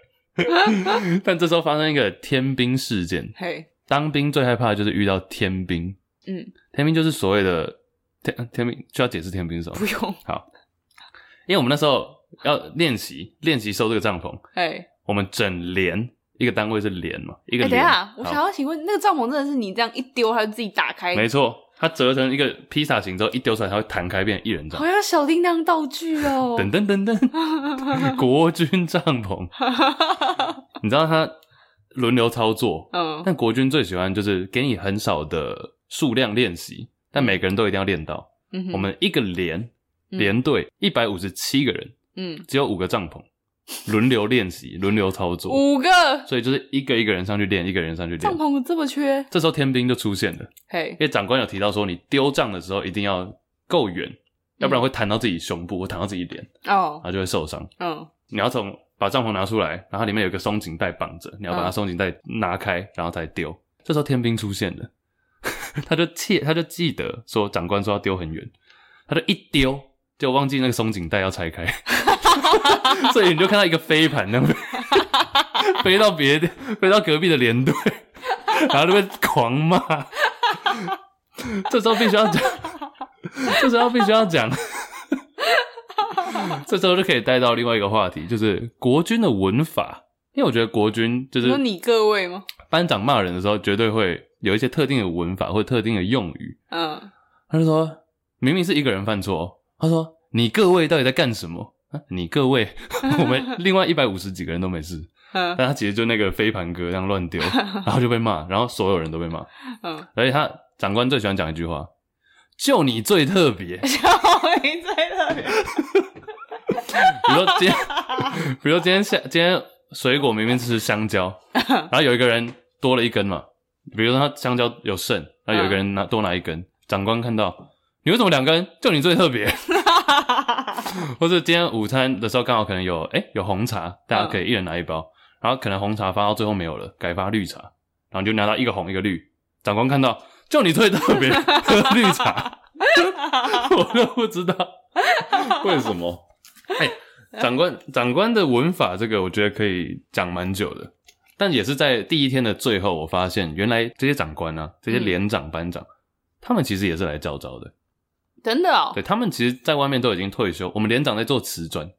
S1: 但这时候发生一个天兵事件。
S2: 嘿，
S1: 当兵最害怕的就是遇到天兵。
S2: 嗯，
S1: 天兵就是所谓的天天兵，需要解释天兵是什么？
S2: 不用。
S1: 好，因为我们那时候要练习练习收这个帐篷。
S2: 哎，
S1: 我们整连一个单位是连嘛，一个连。
S2: 哎、欸，等一下，我想要请问，那个帐篷真的是你这样一丢，它就自己打开？
S1: 没错，它折成一个披萨形之后，一丢出来，它会弹开，变成一人帐。
S2: 好像小叮当道具哦。
S1: 噔噔噔噔，国军帐篷。你知道它轮流操作，嗯，但国军最喜欢就是给你很少的数量练习，但每个人都一定要练到。嗯，我们一个连连队一百五十七个人，嗯，只有五个帐篷。轮流练习，轮流操作，
S2: 五个，
S1: 所以就是一个一个人上去练，一个人上去练。
S2: 帐篷这么缺，
S1: 这时候天兵就出现了。嘿，因为长官有提到说，你丢帐的时候一定要够远，嗯，要不然会弹到自己胸部或弹到自己脸，哦，然后就会受伤。嗯，你要从把帐篷拿出来，然后里面有一个松紧带绑着，你要把它松紧带拿开，然后再丢。这时候天兵出现了，他就记，他就记得说长官说要丢很远，他就一丢就忘记那个松紧带要拆开。所以你就看到一个飞盘，那样 飞到别的，飞到隔壁的连队，然后就被狂骂。这时候必须要讲，这时候必须要讲，这时候就可以带到另外一个话题，就是国军的文法。因为我觉得国军就是
S2: 说你各位吗？
S1: 班长骂人的时候，绝对会有一些特定的文法或特定的用语。嗯，他就说明明是一个人犯错，他说你各位到底在干什么？你各位，我们另外一百五十几个人都没事，但他其实就那个飞盘哥这样乱丢，然后就被骂，然后所有人都被骂。嗯，而且他长官最喜欢讲一句话：“就你最特别。”
S2: 就你最特别。
S1: 比如说今天，比如说今天下今天水果明明是香蕉，然后有一个人多了一根嘛，比如说他香蕉有剩，然后有一个人拿多拿一根，长官看到你为什么两根？就你最特别。或者今天午餐的时候刚好可能有诶、欸、有红茶，大家可以一人拿一包，然后可能红茶发到最后没有了，改发绿茶，然后就拿到一个红一个绿，长官看到就你最特别喝绿茶，我都不知道为什么。哎、长官长官的文法这个我觉得可以讲蛮久的，但也是在第一天的最后，我发现原来这些长官啊，这些连长班长，他们其实也是来教招的。
S2: 真的哦，
S1: 对，他们其实，在外面都已经退休。我们连长在做瓷砖，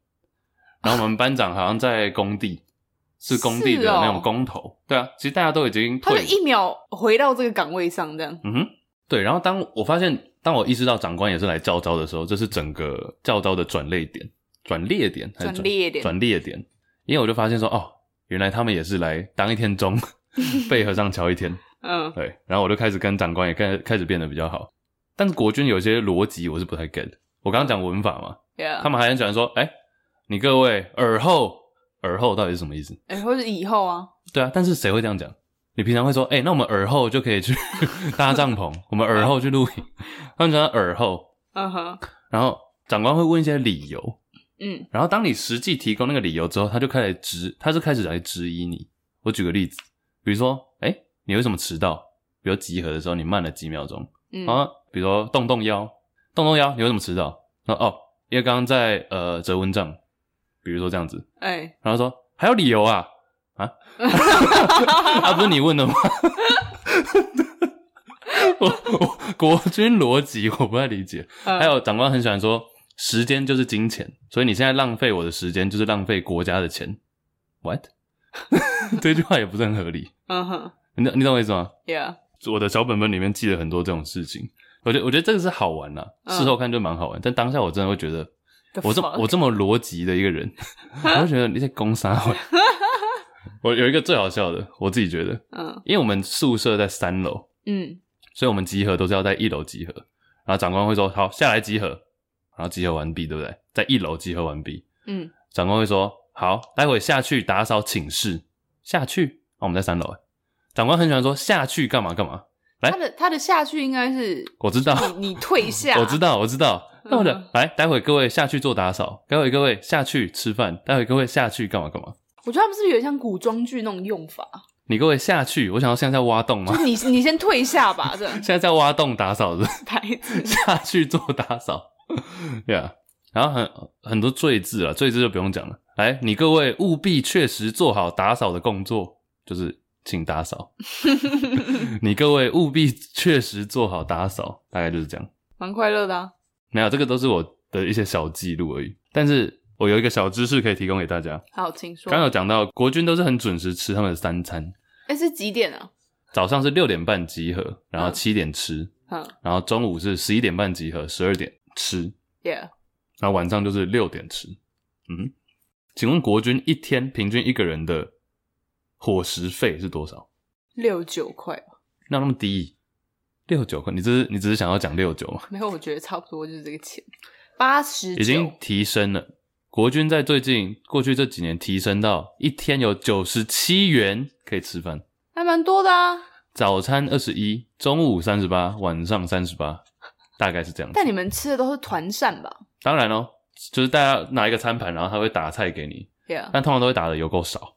S1: 然后我们班长好像在工地，是工地的那种工头。哦、对啊，其实大家都已经退，
S2: 他就一秒回到这个岗位上，这样。
S1: 嗯哼，对。然后当我发现，当我意识到长官也是来教招的时候，这是整个教招的转捩点、转捩点还是转捩点？转捩点。因为我就发现说，哦，原来他们也是来当一天钟，背和尚敲一天。嗯，对。然后我就开始跟长官也开开始变得比较好。但是国军有些逻辑我是不太 get 的。我刚刚讲文法嘛，Yeah. 他们还很喜欢说，哎、欸，你各位耳后，耳后到底是什么意思？
S2: 哎、欸，或是以后啊？
S1: 对啊，但是谁会这样讲？你平常会说，哎、欸，那我们耳后就可以去 搭帐篷，我们耳后去露营，他们讲耳后，嗯哼。Uh. 然后长官会问一些理由，嗯，然后当你实际提供那个理由之后，他就开始质，他就开始来质疑你。我举个例子，比如说，哎、欸，你为什么迟到？比如集合的时候你慢了几秒钟，嗯啊。比如说动动腰，动动腰，你为什么迟到？说哦，因为刚刚在呃折蚊帐，比如说这样子，哎、欸，然后说还有理由啊啊，啊不是你问的吗？我我国军逻辑我不太理解。嗯、还有长官很喜欢说时间就是金钱，所以你现在浪费我的时间就是浪费国家的钱。What？这句话也不是很合理。嗯哼，你你懂我意思吗
S2: ？Yeah，
S1: 我的小本本里面记了很多这种事情。我觉得我觉得这个是好玩啦，事后看就蛮好玩，嗯、但当下我真的会觉得，我这 fuck? 我这么逻辑的一个人，我就觉得你在攻杀我。我有一个最好笑的，我自己觉得，嗯，因为我们宿舍在三楼，嗯，所以我们集合都是要在一楼集合，然后长官会说好下来集合，然后集合完毕，对不对？在一楼集合完毕，嗯，长官会说好，待会下去打扫寝室，下去，哦，我们在三楼，长官很喜欢说下去干嘛干嘛。来
S2: 他的他的下去应该是
S1: 我知道，
S2: 你你退下，
S1: 我知道我知道。那我的来，待会各位下去做打扫，待会各位下去吃饭，待会各位下去干嘛干嘛。
S2: 我觉得他们是不是有点像古装剧那种用法？
S1: 你各位下去，我想要现在在挖洞吗？
S2: 你 你先退下吧，这
S1: 现在在挖洞打扫的
S2: 牌子
S1: 下去做打扫，对啊。然后很很多罪字啊，罪字就不用讲了。来，你各位务必确实做好打扫的工作，就是请打扫。你各位务必确实做好打扫，大概就是这样。
S2: 蛮快乐的啊。
S1: 没有，这个都是我的一些小记录而已。但是我有一个小知识可以提供给大家。
S2: 好，请说。
S1: 刚刚有讲到国军都是很准时吃他们的三餐。
S2: 哎，是几点啊？
S1: 早上是六点半集合，然后七点吃。
S2: 嗯。
S1: 然后中午是十一点半集合，十二点吃。
S2: Yeah。
S1: 然后晚上就是六点吃。嗯。请问国军一天平均一个人的伙食费是多少？
S2: 六九块吧。
S1: 那那么低？六九块？你只是你只是想要讲六九吗？
S2: 没有，我觉得差不多就是这个钱。八十
S1: 已经提升了。国军在最近过去这几年提升到一天有九十七元可以吃饭，
S2: 还蛮多的啊。早
S1: 餐二十一，中午三十八，晚上三十八，大概是这样子。
S2: 但你们吃的都是团膳吧？
S1: 当然哦，就是大家拿一个餐盘，然后他会打菜给你。但通常都会打的有够少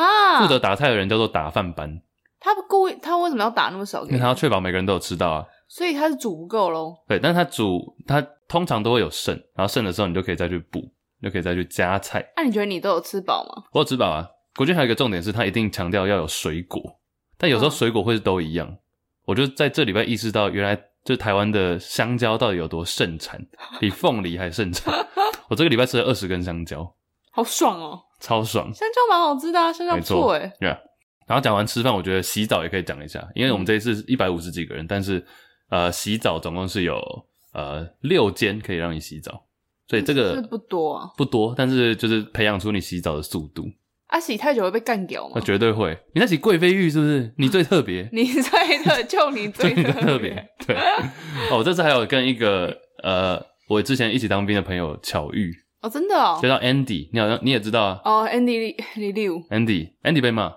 S2: 啊。
S1: 负责打菜的人叫做打饭班。
S2: 他不故意，他为什么要打那么少？
S1: 因为他要确保每个人都有吃到啊。
S2: 所以他是煮不够喽。
S1: 对，但是他煮他通常都会有剩，然后剩的时候你就可以再去补。就可以再去加菜。
S2: 那、啊、你觉得你都有吃饱吗？
S1: 我有吃饱啊。国军还有一个重点是，他一定强调要有水果，但有时候水果会是都一样。哦、我就在这礼拜意识到，原来就台湾的香蕉到底有多盛产，比凤梨还盛产。我这个礼拜吃了二十根香蕉，
S2: 好爽哦，
S1: 超爽。
S2: 香蕉蛮好吃的啊，香蕉不错诶。
S1: 对啊。然后讲完吃饭，我觉得洗澡也可以讲一下，因为我们这一次一百五十几个人，但是呃，洗澡总共是有呃六间可以让你洗澡。所以这
S2: 个不多啊，
S1: 不多，但是就是培养出你洗澡的速度。
S2: 啊，洗太久会被干掉吗？
S1: 那绝对会。你在洗贵妃浴是不是？你最特别，
S2: 你最特，就你 最特别。
S1: 对。哦，我这次还有跟一个呃，我之前一起当兵的朋友巧遇。
S2: 哦，真的哦。
S1: 叫到 Andy，你好像你也知道啊。
S2: 哦，Andy 李六。
S1: Andy，Andy 被骂。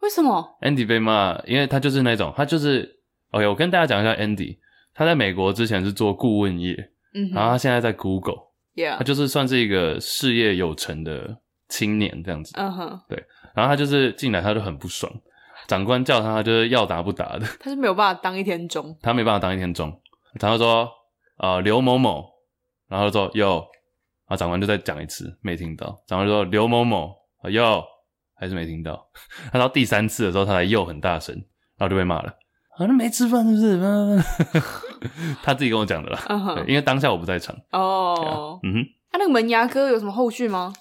S2: 为什么
S1: ？Andy 被骂，因为他就是那种，他就是，OK，我跟大家讲一下 Andy，他在美国之前是做顾问业，嗯哼，然后他现在在 Google。
S2: Yeah.
S1: 他就是算是一个事业有成的青年这样子，
S2: 嗯哼，
S1: 对。然后他就是进来，他就很不爽，长官叫他，他就是要答不答的。
S2: 他是没有办法当一天钟，
S1: 他没办法当一天钟。然后说，呃，刘某某，然后就说有，然后长官就再讲一次，没听到。长官就说刘某某，有，还是没听到。他到第三次的时候，他才又很大声，然后就被骂了。啊，那没吃饭是不是？他自己跟我讲的啦，uh huh. 因为当下我不在场。哦，oh. 嗯哼，
S2: 他、啊、那个门牙哥有什么后续吗？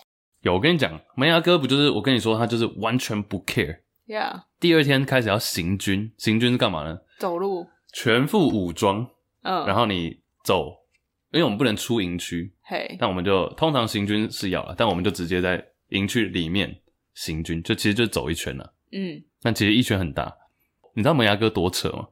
S1: 有，我跟你讲，门牙哥不就是我跟你说，他就是完全不 care。
S2: Yeah。
S1: 第二天开始要行军，行军是干嘛呢？
S2: 走路。
S1: 全副武装。嗯。
S2: Uh.
S1: 然后你走，因为我们不能出营区。嘿。但我们就通常行军是要了，但我们就直接在营区里面行军，就其实就走一圈了。嗯。但其实一圈很大。你知道门牙哥多扯吗？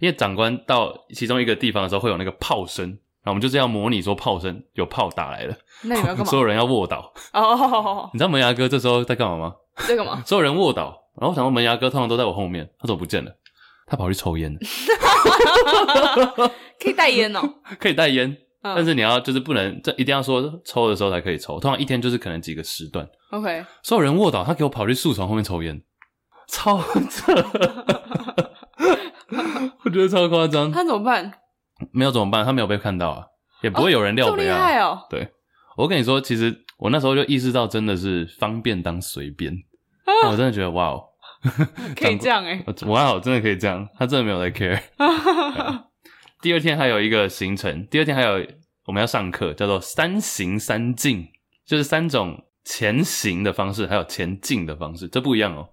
S1: 因为长官到其中一个地方的时候会有那个炮声，然后我们就是要模拟说炮声有炮打来了，
S2: 那你们要干嘛？
S1: 所有人要卧倒。哦，oh, oh, oh, oh. 你知道门牙哥这时候在干嘛吗？
S2: 在干嘛？
S1: 所有人卧倒，然后我想说门牙哥通常都在我后面，他怎么不见了？他跑去抽烟了。
S2: 可以带烟哦，
S1: 可以带烟，嗯、但是你要就是不能，这一定要说抽的时候才可以抽，通常一天就是可能几个时段。
S2: OK，
S1: 所有人卧倒，他给我跑去树丛后面抽烟。超扯，我觉得超夸张。
S2: 他怎么办？
S1: 没有怎么办？他没有被看到啊，也不会有人料。这么厉害哦！对，我跟你说，其实我那时候就意识到，真的是方便当随便。啊、我真的觉得哇哦，
S2: 可以这样哎、欸！
S1: 哇哦，真的可以这样，他真的没有在 care。第二天还有一个行程，第二天还有我们要上课，叫做三行三进，就是三种前行的方式，还有前进的方式，这不一样哦。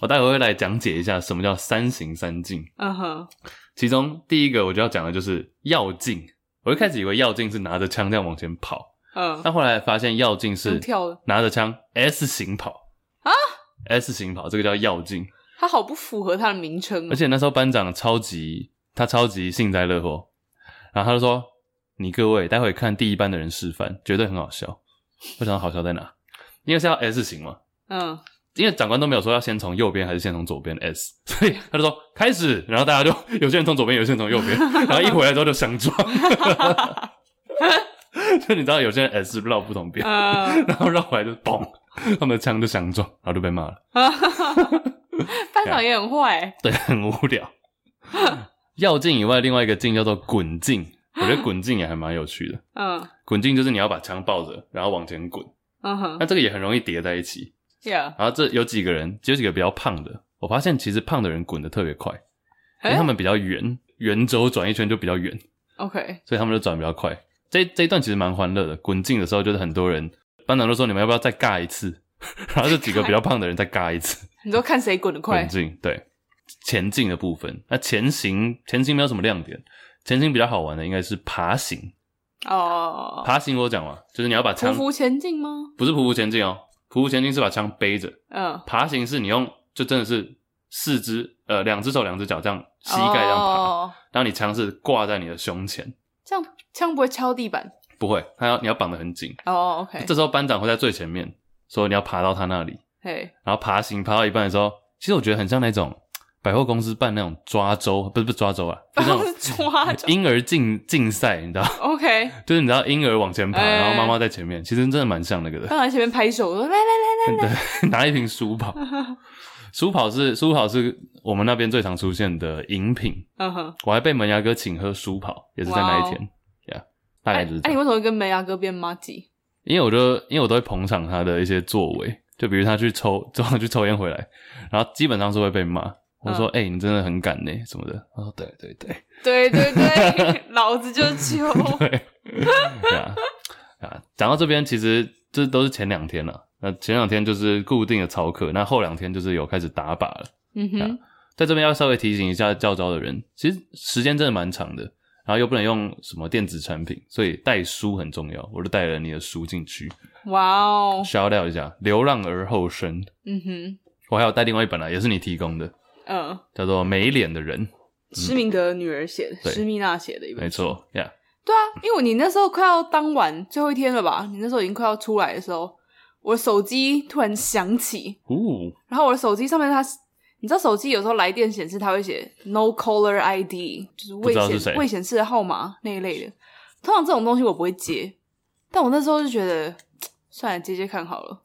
S1: 我待会会来讲解一下什么叫三行三进。嗯哼，其中第一个我就要讲的就是要进。我一开始以为要进是拿着枪这样往前跑，嗯，但后来发现要进是拿着枪 S 型跑啊，S 型跑这个叫跃进。
S2: 他好不符合他的名称，
S1: 而且那时候班长超级他超级幸灾乐祸，然后他就说：“你各位待会看第一班的人示范，绝对很好笑。”为什么好笑在哪？因为是要 S 型嘛，嗯。因为长官都没有说要先从右边还是先从左边 S，所以他就说开始，然后大家就有些人从左边，有些人从右边，然后一回来之后就相撞，就你知道有些人 S 绕不同边，然后绕回来就嘣，他们的枪就相撞，然后就被骂了。
S2: 班长也很坏，
S1: 对，很无聊。药镜以外，另外一个镜叫做滚镜，我觉得滚镜也还蛮有趣的。嗯，滚镜就是你要把枪抱着，然后往前滚。嗯哼，那这个也很容易叠在一起。
S2: Yeah，
S1: 然后这有几个人，有几个比较胖的，我发现其实胖的人滚得特别快，因为他们比较圆，圆周转一圈就比较远。
S2: OK，
S1: 所以他们就转比较快。这这一段其实蛮欢乐的，滚镜的时候就是很多人，班长就说你们要不要再尬一次？然后这几个比较 胖的人再尬一次。
S2: 你说看谁滚得快？
S1: 前进对。前进的部分，那前行前行没有什么亮点，前行比较好玩的应该是爬行
S2: 哦。Oh,
S1: 爬行我讲嘛，就是你要把枪
S2: 匍匐前进吗？
S1: 不是匍匐前进哦，匍匐前进是把枪背着。嗯，uh. 爬行是你用就真的是四肢呃两只手两只脚这样膝盖这样爬，oh. 然后你枪是挂在你的胸前，
S2: 这样枪不会敲地板？
S1: 不会，他要你要绑得很紧
S2: 哦。Oh, OK，
S1: 这时候班长会在最前面说你要爬到他那里，
S2: 嘿.
S1: 然后爬行爬到一半的时候，其实我觉得很像那种。百货公司办那种抓周，不是不是抓周啊，就那种
S2: 抓
S1: 婴儿竞竞赛，你知道
S2: ？OK，
S1: 就是你知道婴儿往前爬，欸、然后妈妈在前面，其实真的蛮像那个的。
S2: 刚才前面拍手，来来来来来，
S1: 对，拿一瓶舒跑，舒跑是舒跑是我们那边最常出现的饮品。嗯哼，我还被门牙哥请喝舒跑，也是在那一天，Wow.，大概就是。哎、啊，你
S2: 为什么会跟梅牙哥变妈吉？
S1: 因为我就因为我都会捧场他的一些作为，就比如他去抽，正好去抽烟回来，然后基本上是会被骂。我说：“哎、你真的很敢呢，什么的。”他说：“对对对，
S2: 对对对，老子就揪。”对，
S1: 啊啊，讲到这边，其实这都是前两天了。那前两天就是固定的操课，那后两天就是有开始打靶了。嗯哼、啊，在这边要稍微提醒一下教招的人，其实时间真的蛮长的，然后又不能用什么电子产品，所以带书很重要。我就带了你的书进去。
S2: 哇哦
S1: ！shout out 一下，流浪而后生。嗯哼，我还有带另外一本啦，也是你提供的。嗯，叫做没脸的人，
S2: 施明德女儿写的，施密娜写的一本，
S1: 没错呀。Yeah.
S2: 对啊，因为你那时候快要当晚最后一天了吧？你那时候已经快要出来的时候，我的手机突然响起，哦，然后我的手机上面它，你知道手机有时候来电显示它会写 No Caller ID，就是未显未显示的号码那一类的。通常这种东西我不会接，但我那时候就觉得，算了，接接看好了。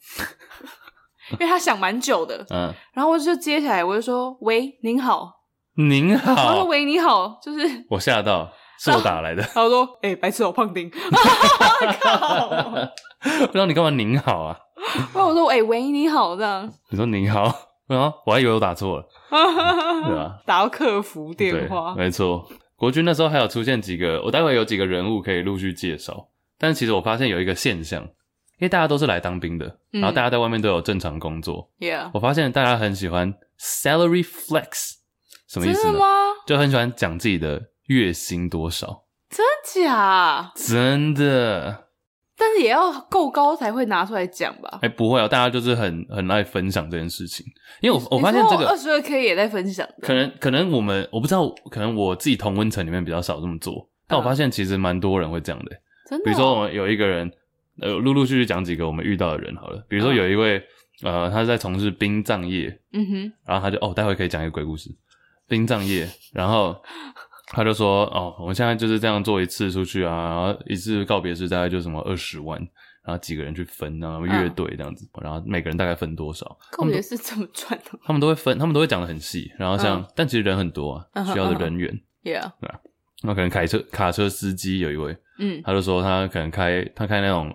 S2: 因为他想蛮久的，嗯，然后我就接起来，我就说：“喂，您好，
S1: 您好。”
S2: 他说：“喂，你好。”就是
S1: 我吓到，是我打来的。
S2: 他说：“哎、欸，白痴我，胖丁。”靠！
S1: 不知道你干嘛？您好啊！
S2: 不然我说：“哎、欸，喂，你好。”这样
S1: 你说：“您好。”啊，我还以为我打错了，对吧？
S2: 打到客服电话，
S1: 没错。国军那时候还有出现几个，我待会有几个人物可以陆续介绍。但是其实我发现有一个现象。因为大家都是来当兵的，然后大家在外面都有正常工作。
S2: Yeah，
S1: 我发现大家很喜欢 salary flex，什么意思呢？就很喜欢讲自己的月薪多少。
S2: 真假？
S1: 真的。
S2: 但是也要够高才会拿出来讲吧？
S1: 哎，不会啊，大家就是很很爱分享这件事情。因为我我发现这个
S2: 二十二 K 也在分享。
S1: 可能可能我们我不知道，可能我自己同温层里面比较少这么做，但我发现其实蛮多人会这样的。
S2: 真的。
S1: 比如说我们有一个人。呃，陆陆续续讲几个我们遇到的人好了，比如说有一位，哦、呃，他是在从事殡葬业，嗯哼，然后他就哦，待会可以讲一个鬼故事，殡葬业，然后他就说哦，我们现在就是这样做一次出去啊，然后一次告别式大概就什么二十万，然后几个人去分，然后乐队这样子，嗯、然后每个人大概分多少？
S2: 告别式怎么赚的？
S1: 他们都会分，他们都会讲的很细，然后像，嗯、但其实人很多啊，嗯、需要的人员
S2: ，Yeah，
S1: 对吧？那可能开车卡车司机有一位，嗯，他就说他可能开他开那种。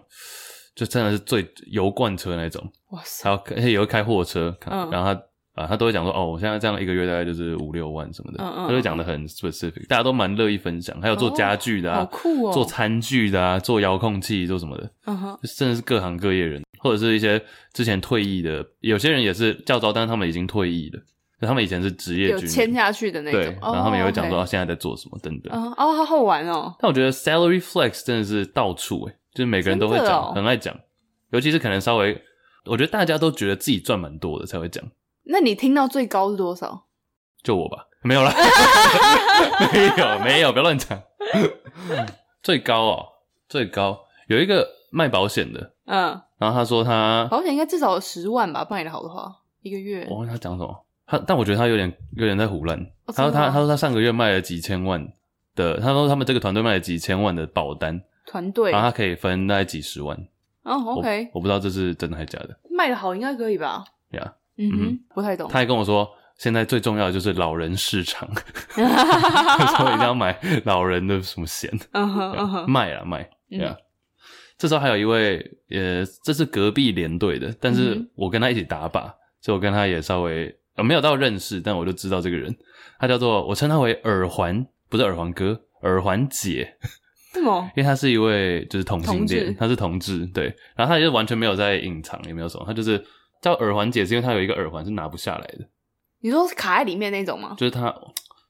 S1: 就真的是最油罐车那种，哇塞！还有而且也会开货车，嗯、然后他啊，他都会讲说，哦，我现在这样一个月大概就是五六万什么的，嗯嗯，他就讲的很 specific，大家都蛮乐意分享。还有做家具的啊，哦、好酷哦，做餐具的啊，做遥控器，做什么的，嗯哼，甚至是各行各业人，或者是一些之前退役的，有些人也是教招，但是他们已经退役了，他们以前是职业军人，签
S2: 下去的那种，
S1: 对，然后他们也会讲说，哦 okay、现在在做什么等等，
S2: 哦，好好玩哦。
S1: 但我觉得 salary flex 真的是到处诶，就是每个人都会讲，哦、很爱讲。尤其是可能稍微，我觉得大家都觉得自己赚蛮多的才会讲。
S2: 那你听到最高是多少？
S1: 就我吧，没有啦，没有没有，不要乱讲。最高哦，最高有一个卖保险的，嗯，然后他说他
S2: 保险应该至少有十万吧，卖的好的话，一个月。
S1: 我问他讲什么，他但我觉得他有点有点在胡乱。哦、他说他他说他上个月卖了几千万的，他说他们这个团队卖了几千万的保单，
S2: 团队，
S1: 然后他可以分大概几十万。
S2: 哦，OK，
S1: 我不知道这是真的还是假的。
S2: 卖的好应该可以吧？
S1: 呀，
S2: 嗯哼，不太懂。
S1: 他还跟我说，现在最重要的就是老人市场，他说一定要买老人的什
S2: 么险，
S1: 卖啊卖，对啊。这时候还有一位，呃，这是隔壁连队的，但是我跟他一起打靶，所以我跟他也稍微呃没有到认识，但我就知道这个人，他叫做我称他为耳环，不是耳环哥，耳环姐，
S2: 为什么？
S1: 因为他是一位就是同性
S2: 恋，
S1: 他是同志，对，然后他也是完全没有在隐藏，也没有什么，他就是叫耳环姐，是因为她有一个耳环是拿不下来的，
S2: 你说是卡在里面那种吗？
S1: 就是她，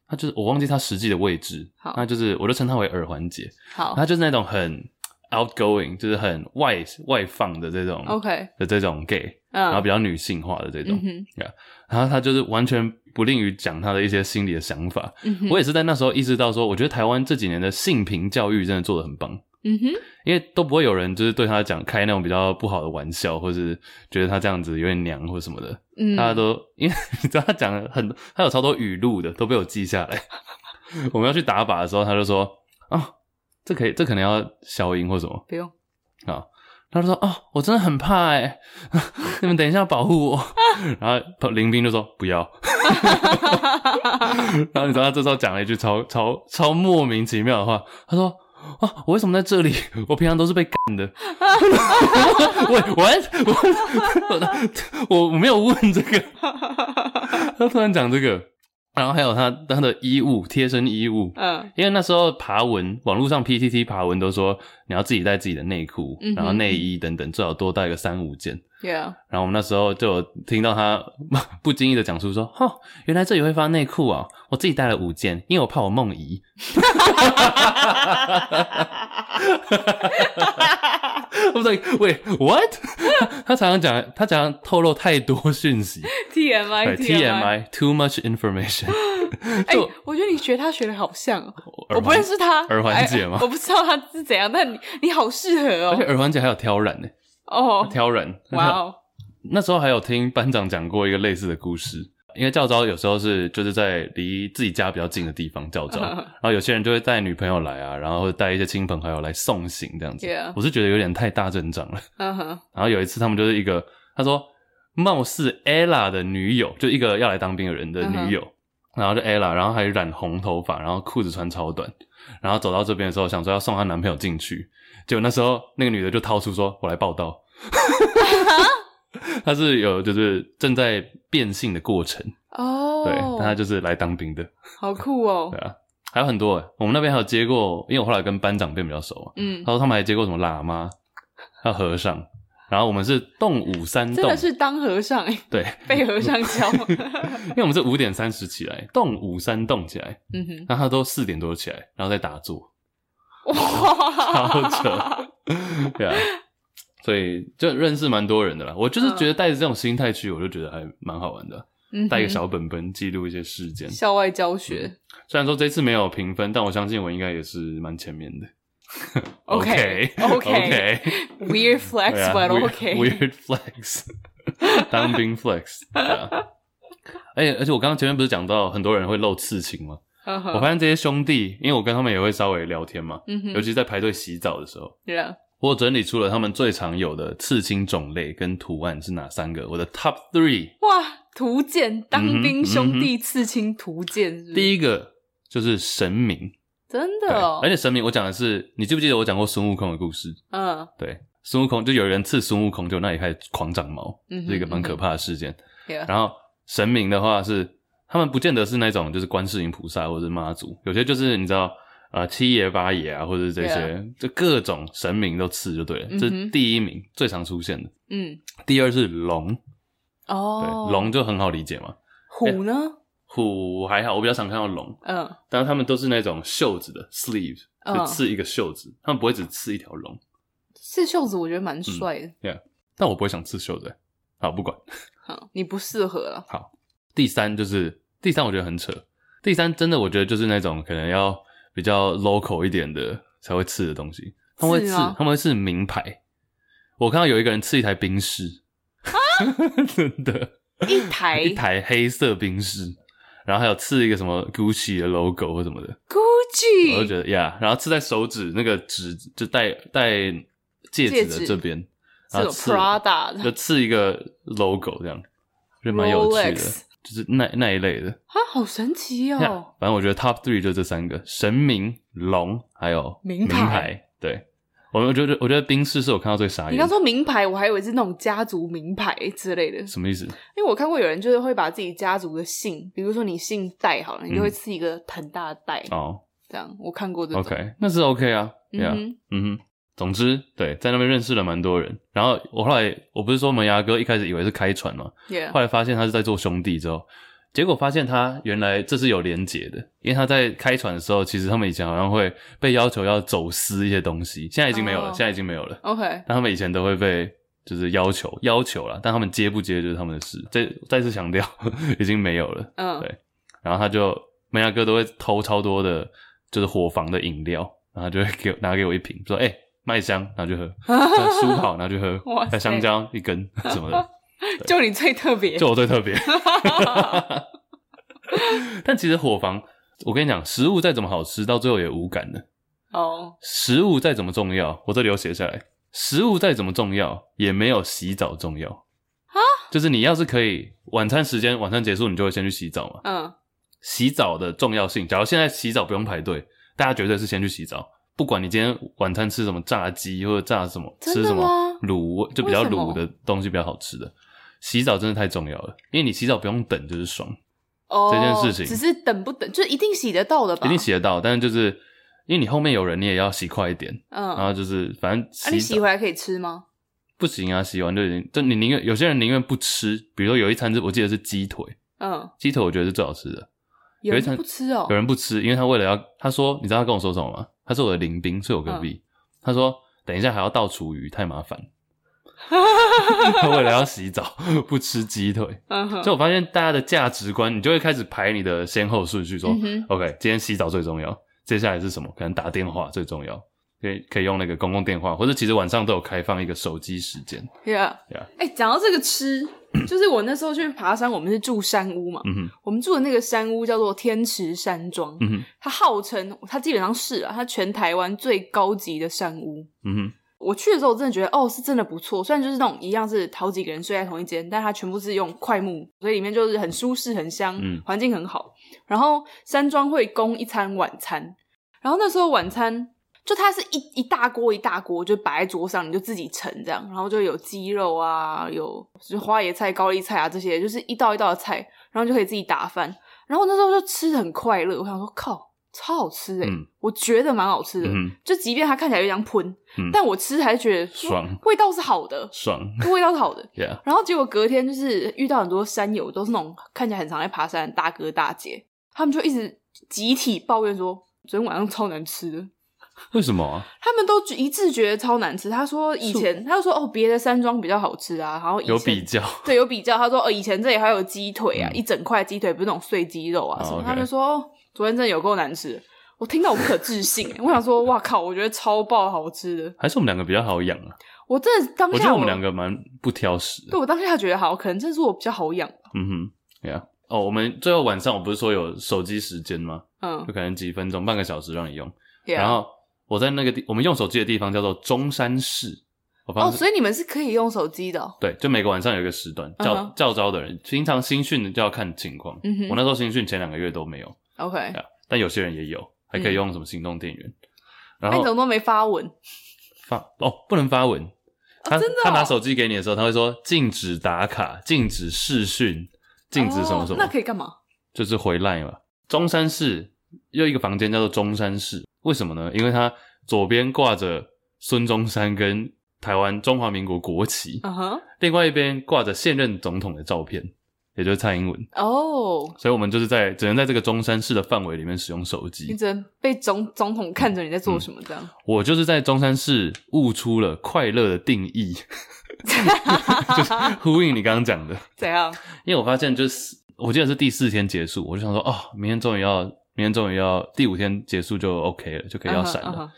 S1: 她就是我忘记她实际的位置，
S2: 好，
S1: 那就是我就称她为耳环姐，
S2: 好，
S1: 她就是那种很。outgoing 就是很外外放的这种
S2: ，OK。
S1: 的这种 gay，、
S2: 嗯、
S1: 然后比较女性化的这种，
S2: 嗯、
S1: yeah, 然后她就是完全不吝于讲她的一些心理的想法、
S2: 嗯。
S1: 我也是在那时候意识到说，我觉得台湾这几年的性平教育真的做的很棒。
S2: 嗯哼，
S1: 因为都不会有人就是对他讲开那种比较不好的玩笑，或是觉得他这样子有点娘或什么的。嗯，他都因为 你知道他讲的很，他有超多语录的都被我记下来。我们要去打靶的时候，他就说啊，这可以，这可能要消音或什么，
S2: 不用。
S1: 啊，他就说：“哦，我真的很怕哎，你们等一下保护我。”然后林斌就说：“不要。”然后你知道他这时候讲了一句超超超莫名其妙的话，他说：“啊，我为什么在这里？我平常都是被干的。”我我，我我我没有问这个，他突然讲这个。然后还有他他的衣物，贴身衣物，嗯，因为那时候爬文，网络上 PTT 爬文都说你要自己带自己的内裤，嗯，然后内衣等等，最好多带个三五件。Yeah. 然后我们那时候就有听到他 不经意的讲出说：“哦，原来这里会发内裤啊！我自己带了五件，因为我怕我梦遗。”我说：“Wait, what？” 他常常讲，他常常透露太多讯息。
S2: TMI,
S1: TMI, too much information。
S2: 哎、欸，我觉得你学他学的好像，我不认识他。
S1: 耳环姐吗、欸？
S2: 我不知道他是怎样，但你你好适合哦。
S1: 而且耳环姐还有挑染呢。哦，挑人，
S2: 哇哦！
S1: 那时候还有听班长讲过一个类似的故事，因为教招有时候是就是在离自己家比较近的地方教招，然后有些人就会带女朋友来啊，然后会带一些亲朋好友来送行这样子。我是觉得有点太大阵仗了。然后有一次他们就是一个，他说貌似 Ella 的女友，就一个要来当兵的人的女友，然后就 Ella，然后还染红头发，然后裤子穿超短，然后走到这边的时候想说要送她男朋友进去。结果那时候，那个女的就掏出说：“我来报到。” 她是有就是正在变性的过程。哦，对，但他就是来当兵的，
S2: 好酷哦。
S1: 对啊，还有很多。诶，我们那边还有接过，因为我后来跟班长变比较熟嘛，嗯，他说他们还接过什么喇嘛，还有和尚，然后我们是动五三动，
S2: 真的是当和尚诶，对，被和尚教，
S1: 因为我们是五点三十起来，动五三动起来，嗯哼，然后他都四点多起来，然后再打坐。哇，超扯，对啊，所以就认识蛮多人的啦。我就是觉得带着这种心态去，我就觉得还蛮好玩的。带、嗯、一个小本本记录一些事件，
S2: 校外教学、嗯。虽
S1: 然说这次没有评分，但我相信我应该也是蛮前面的。
S2: OK OK，Weird flex，but OK，Weird
S1: flex，当兵 flex。而且而且我刚刚前面不是讲到很多人会露刺青吗？我发现这些兄弟，因为我跟他们也会稍微聊天嘛，嗯、尤其在排队洗澡的时候。我整理出了他们最常有的刺青种类跟图案是哪三个？我的 Top Three。
S2: 哇，图鉴，当兵兄弟刺青图鉴？
S1: 第一个就是神明，
S2: 真的哦。
S1: 而且神明，我讲的是，你记不记得我讲过孙悟空的故事？嗯，对，孙悟空就有人刺孙悟空，就那里开始狂长毛，嗯、是一个蛮可怕的事件。然后神明的话是。他们不见得是那种，就是观世音菩萨或者是妈祖，有些就是你知道，呃，七爷八爷啊，或者是这些.就各种神明都刺就对了。这、嗯、是第一名最常出现的。嗯，第二是龙。哦，对，龙就很好理解嘛。
S2: 虎呢？欸、
S1: 虎还好，我比较常看到龙。嗯，但是他们都是那种袖子的 sleeve，就刺一个袖子，他们不会只刺一条龙。
S2: 刺袖子我觉得蛮帅的。
S1: 对、嗯，yeah, 但我不会想刺袖子。好，不管。
S2: 好，你不适合了。
S1: 好。第三就是第三，我觉得很扯。第三真的，我觉得就是那种可能要比较 local 一点的才会刺的东西。他们会刺，他们会刺名牌。我看到有一个人刺一台宾士，真的，
S2: 一台？
S1: 一台黑色宾士，然后还有刺一个什么 Gucci 的 logo 或什么的。
S2: Gucci，
S1: 我就觉得呀，yeah, 然后刺在手指那个指就戴戴戒指的这边，然后刺
S2: Prada
S1: 就刺一个 logo 这样。我觉得蛮有趣的。
S2: Rolex
S1: 就是那那一类的。
S2: 啊，好神奇哦！
S1: 反正我觉得 top three 就这三个：神明、龙，还有
S2: 名牌
S1: 名牌。对，我我觉得我觉得宾士是我看到最傻眼。
S2: 你刚说名牌，我还以为是那种家族名牌之类的。
S1: 什么意思？
S2: 因为我看过有人就是会把自己家族的姓，比如说你姓戴好了，你就会刺一个很大的戴。
S1: 哦，
S2: 这样我看过这种。
S1: OK，那是 OK 啊。对啊，嗯哼。总之，对，在那边认识了蛮多人。然后我后来，我不是说门牙哥一开始以为是开船嘛.后来发现他是在做兄弟之后，结果发现他原来这是有连结的，因为他在开船的时候，其实他们以前好像会被要求要走私一些东西，现在已经没有了，oh. 现在已经没有了。
S2: OK，
S1: 但他们以前都会被就是要求要求了，但他们接不接就是他们的事。再再次强调，已经没有了。嗯，oh. 对。然后他就门牙哥都会偷超多的，就是伙房的饮料，然后就会给拿给我一瓶，说：“哎、欸。”麦香，然后就喝；舒跑，然后就喝；再塞香蕉一根什么的，
S2: 就你最特别，
S1: 就我最特别。但其实伙房，我跟你讲，食物再怎么好吃，到最后也无感的。哦，oh. 食物再怎么重要，我这里有写下来。食物再怎么重要，也没有洗澡重要。Huh? 就是你要是可以，晚餐时间，晚餐结束，你就会先去洗澡嘛。嗯。Uh. 洗澡的重要性，假如现在洗澡不用排队，大家绝对是先去洗澡。不管你今天晚餐吃什么炸鸡或者炸什么，吃什么卤就比较卤的东西比较好吃的，洗澡真的太重要了，因为你洗澡不用等就是爽。哦，这件事情
S2: 只是等不等，就一定洗得到的吧？
S1: 一定洗得到，但是就是因为你后面有人，你也要洗快一点。嗯，然后就是反正洗，
S2: 啊，你洗回来可以吃吗？
S1: 不行啊，洗完就已经就你宁愿有些人宁愿不吃，比如说有一餐是我记得是鸡腿，嗯，鸡腿我觉得是最好吃的。
S2: 有一餐不吃哦，
S1: 有人不吃，因为他为了要他说，你知道他跟我说什么吗？他是我的邻兵，睡我隔壁。嗯、他说：“等一下还要倒厨余，太麻烦。”他为了要洗澡，不吃鸡腿。所以我发现大家的价值观，你就会开始排你的先后顺序，说、嗯、：“OK，今天洗澡最重要，接下来是什么？可能打电话最重要，可以可以用那个公共电话，或者其实晚上都有开放一个手机时间。”
S2: Yeah，哎 Yeah.，讲到这个吃。就是我那时候去爬山，我们是住山屋嘛。嗯。我们住的那个山屋叫做天池山庄。嗯。它号称，它基本上是啊，它全台湾最高级的山屋。嗯。我去的时候，我真的觉得，哦，是真的不错。虽然就是那种一样是好几个人睡在同一间，但它全部是用块木，所以里面就是很舒适、很香，嗯，环境很好。然后山庄会供一餐晚餐，然后那时候晚餐。就它是一一大锅一大锅，就摆在桌上，你就自己盛这样，然后就有鸡肉啊，有就是花椰菜、高丽菜啊这些，就是一道一道的菜，然后就可以自己打饭。然后那时候就吃的很快乐，我想说靠，超好吃诶、欸嗯、我觉得蛮好吃的。嗯、就即便它看起来有点喷，嗯、但我吃还是觉得爽，味道是好的，爽，味道是好的。然后结果隔天就是遇到很多山友，都是那种看起来很常在爬山的大哥大姐，他们就一直集体抱怨说，昨天晚上超难吃的。
S1: 为什么啊？
S2: 他们都一致觉得超难吃。他说以前，他就说哦，别的山庄比较好吃啊。然后
S1: 有比较，
S2: 对，有比较。他说哦，以前这里还有鸡腿啊，嗯、一整块鸡腿，不是那种碎鸡肉啊什么。他们说哦，昨天真的有够难吃。我听到我不可置信，我想说哇靠，我觉得超爆好吃的。还
S1: 是我们两个比较好养啊？
S2: 我真的当下我，
S1: 我觉得我们两个蛮不挑食的。
S2: 对，我当下觉得好，可能真的是我比较好养。
S1: 嗯哼，对啊。哦，我们最后晚上我不是说有手机时间吗？嗯，就可能几分钟、半个小时让你用.然后。我在那个地，我们用手机的地方叫做中山市。
S2: 哦，所以你们是可以用手机的。
S1: 对，就每个晚上有一个时段，叫、uh huh. 叫招的人，平常新训的就要看情况。嗯哼，我那时候新训前两个月都没有。OK，但有些人也有，还可以用什么行动电源。嗯、然后
S2: 你怎么都没发文？
S1: 发哦，不能发文。他、哦、真的、哦？他拿手机给你的时候，他会说禁止打卡、禁止视讯、禁止什么什么。
S2: 哦、那可以干嘛？
S1: 就是回来嘛。中山市又一个房间叫做中山市。为什么呢？因为它左边挂着孙中山跟台湾中华民国国旗，uh huh. 另外一边挂着现任总统的照片，也就是蔡英文。哦，oh. 所以我们就是在只能在这个中山市的范围里面使用手机。
S2: 你只能被总总统看着你在做什么这样。嗯，
S1: 我就是在中山市悟出了快乐的定义，就是呼应你刚刚讲的。
S2: 怎样？
S1: 因为我发现就是我记得是第四天结束，我就想说哦，明天终于要。明天终于要第五天结束就 OK 了，就可以要闪了。Uh huh, uh huh.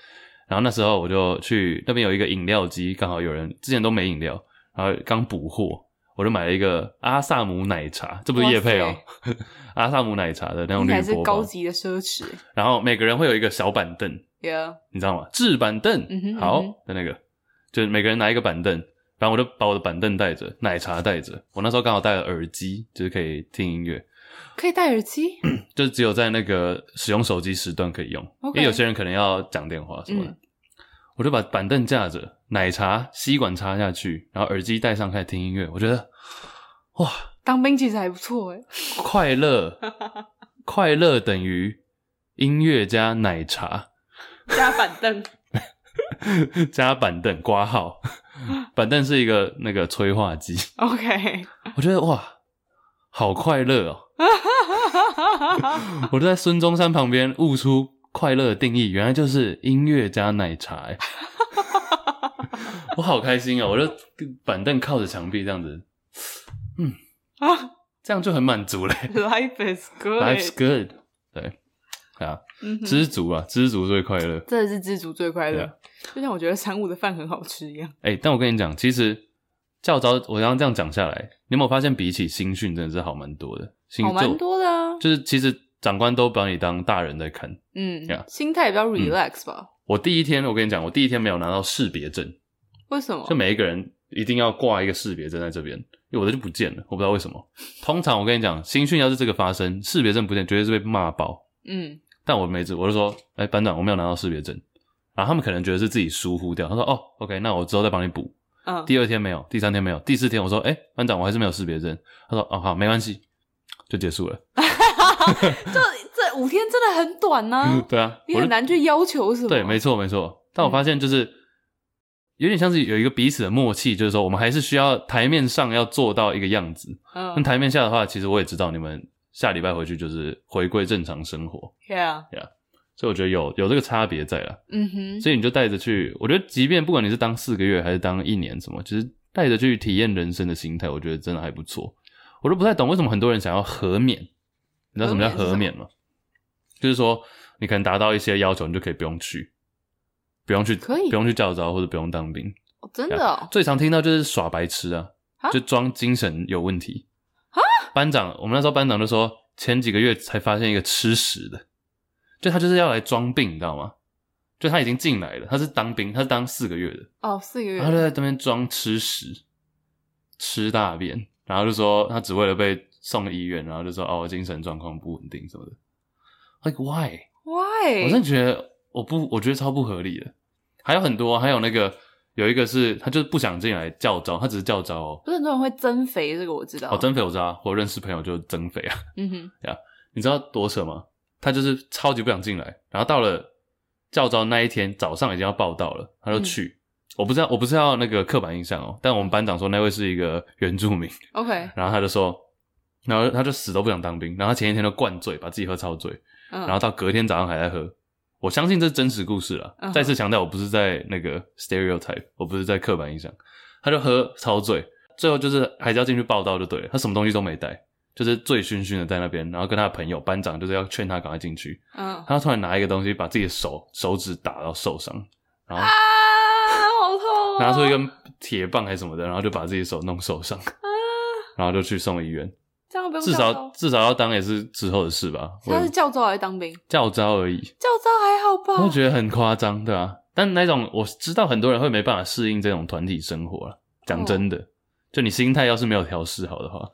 S1: 然后那时候我就去那边有一个饮料机，刚好有人之前都没饮料，然后刚补货，我就买了一个阿萨姆奶茶，这不是叶配哦，阿萨姆奶茶的那种铝箔，是
S2: 高级的奢侈。
S1: 然后每个人会有一个小板凳.你知道吗？制板凳，嗯哼，好的那个，就是每个人拿一个板凳。然后我就把我的板凳带着，奶茶带着。我那时候刚好带了耳机，就是可以听音乐。
S2: 可以戴耳机？
S1: 就只有在那个使用手机时段可以用.因为有些人可能要讲电话什么的。嗯、我就把板凳架着，奶茶吸管插下去，然后耳机戴上开始听音乐。我觉得，哇，
S2: 当兵其实还不错哎，
S1: 快乐，快乐等于音乐加奶茶
S2: 加板凳，
S1: 加板凳挂号，板凳是一个那个催化剂。
S2: OK，
S1: 我觉得哇，好快乐哦。我就在孙中山旁边悟出快乐的定义，原来就是音乐加奶茶。我好开心哦！我就板凳靠着墙壁这样子，嗯啊，这样就很满足嘞。
S2: Life is good.
S1: Life's good. 对，啊，知足啊，知足最快乐。
S2: 真的是知足最快乐，就像我觉得三五的饭很好吃一样。
S1: 哎，但我跟你讲，其实教召我刚刚这样讲下来，你有没有发现比起新训真的是好蛮多的？
S2: 好蛮多的啊，
S1: 就是其实长官都把你当大人在看，
S2: 嗯，这样心态比较 relax 吧。
S1: 我第一天，我跟你讲，我第一天没有拿到识别证，
S2: 为什么？
S1: 就每一个人一定要挂一个识别证在这边，因为我的就不见了，我不知道为什么。通常我跟你讲，新训要是这个发生，识别证不见，绝对是被骂爆。嗯，但我没治，我就说，哎，班长，我没有拿到识别证，然后他们可能觉得是自己疏忽掉，他说，哦，OK，那我之后再帮你补。嗯，第二天没有，第三天没有，第四天我说，哎，班长，我还是没有识别证。他说，哦，好，没关系。就结束了，
S2: 就这五天真的很短呢、啊。
S1: 对啊，
S2: 你很难去要求什么。
S1: 对，没错没错。但我发现就是有点像是有一个彼此的默契，就是说我们还是需要台面上要做到一个样子。嗯，那台面下的话，其实我也知道你们下礼拜回去就是回归正常生活。
S2: Yeah
S1: yeah，所以我觉得有有这个差别在了。
S2: 嗯哼，
S1: 所以你就带着去，我觉得即便不管你是当四个月还是当一年什么，其实带着去体验人生的心态，我觉得真的还不错。我都不太懂为什么很多人想要和免，你知道什么叫和免吗？就是说你可能达到一些要求，你就可以不用去，不用去，可以不用去教招或者不用当兵。
S2: 哦，真的哦？
S1: 最常听到就是耍白痴啊，就装精神有问题啊。班长，我们那时候班长就说，前几个月才发现一个吃屎的，就他就是要来装病，你知道吗？就他已经进来了，他是当兵，他是当四个月的
S2: 哦，四个月，
S1: 他就在这边装吃屎，吃大便。然后就说他只为了被送医院，然后就说哦，我精神状况不稳定什么的。Like why
S2: why？
S1: 我真的觉得我不，我觉得超不合理的。还有很多，还有那个有一个是他就是不想进来教招，他只是教招哦。
S2: 不是很多人会增肥，这个我知道。
S1: 哦，增肥我知道，我认识朋友就增肥啊。
S2: 嗯哼，
S1: 呀，你知道多扯吗？他就是超级不想进来，然后到了教招那一天早上已经要报道了，他就去。嗯我不知道，我不是要那个刻板印象哦，但我们班长说那位是一个原住民，
S2: OK，
S1: 然后他就说，然后他就死都不想当兵，然后他前一天都灌醉，把自己喝超醉，嗯，然后到隔天早上还在喝，我相信这是真实故事了。嗯，再次强调，我不是在那个 stereotype，我不是在刻板印象，他就喝超醉，最后就是还是要进去报道就对了，他什么东西都没带，就是醉醺醺的在那边，然后跟他的朋友班长就是要劝他赶快进去，嗯，他突然拿一个东西把自己的手手指打到受伤，然后。啊好痛拿出一根铁棒还是什么的，然后就把自己手弄受伤，啊、然后就去送医院。
S2: 这样不用
S1: 至少至少要当也是之后的事吧？
S2: 他是教招还是当兵？
S1: 教招而已。
S2: 教招还好吧？
S1: 我觉得很夸张，对啊。但那种我知道很多人会没办法适应这种团体生活了。讲真的，哦、就你心态要是没有调试好的
S2: 话，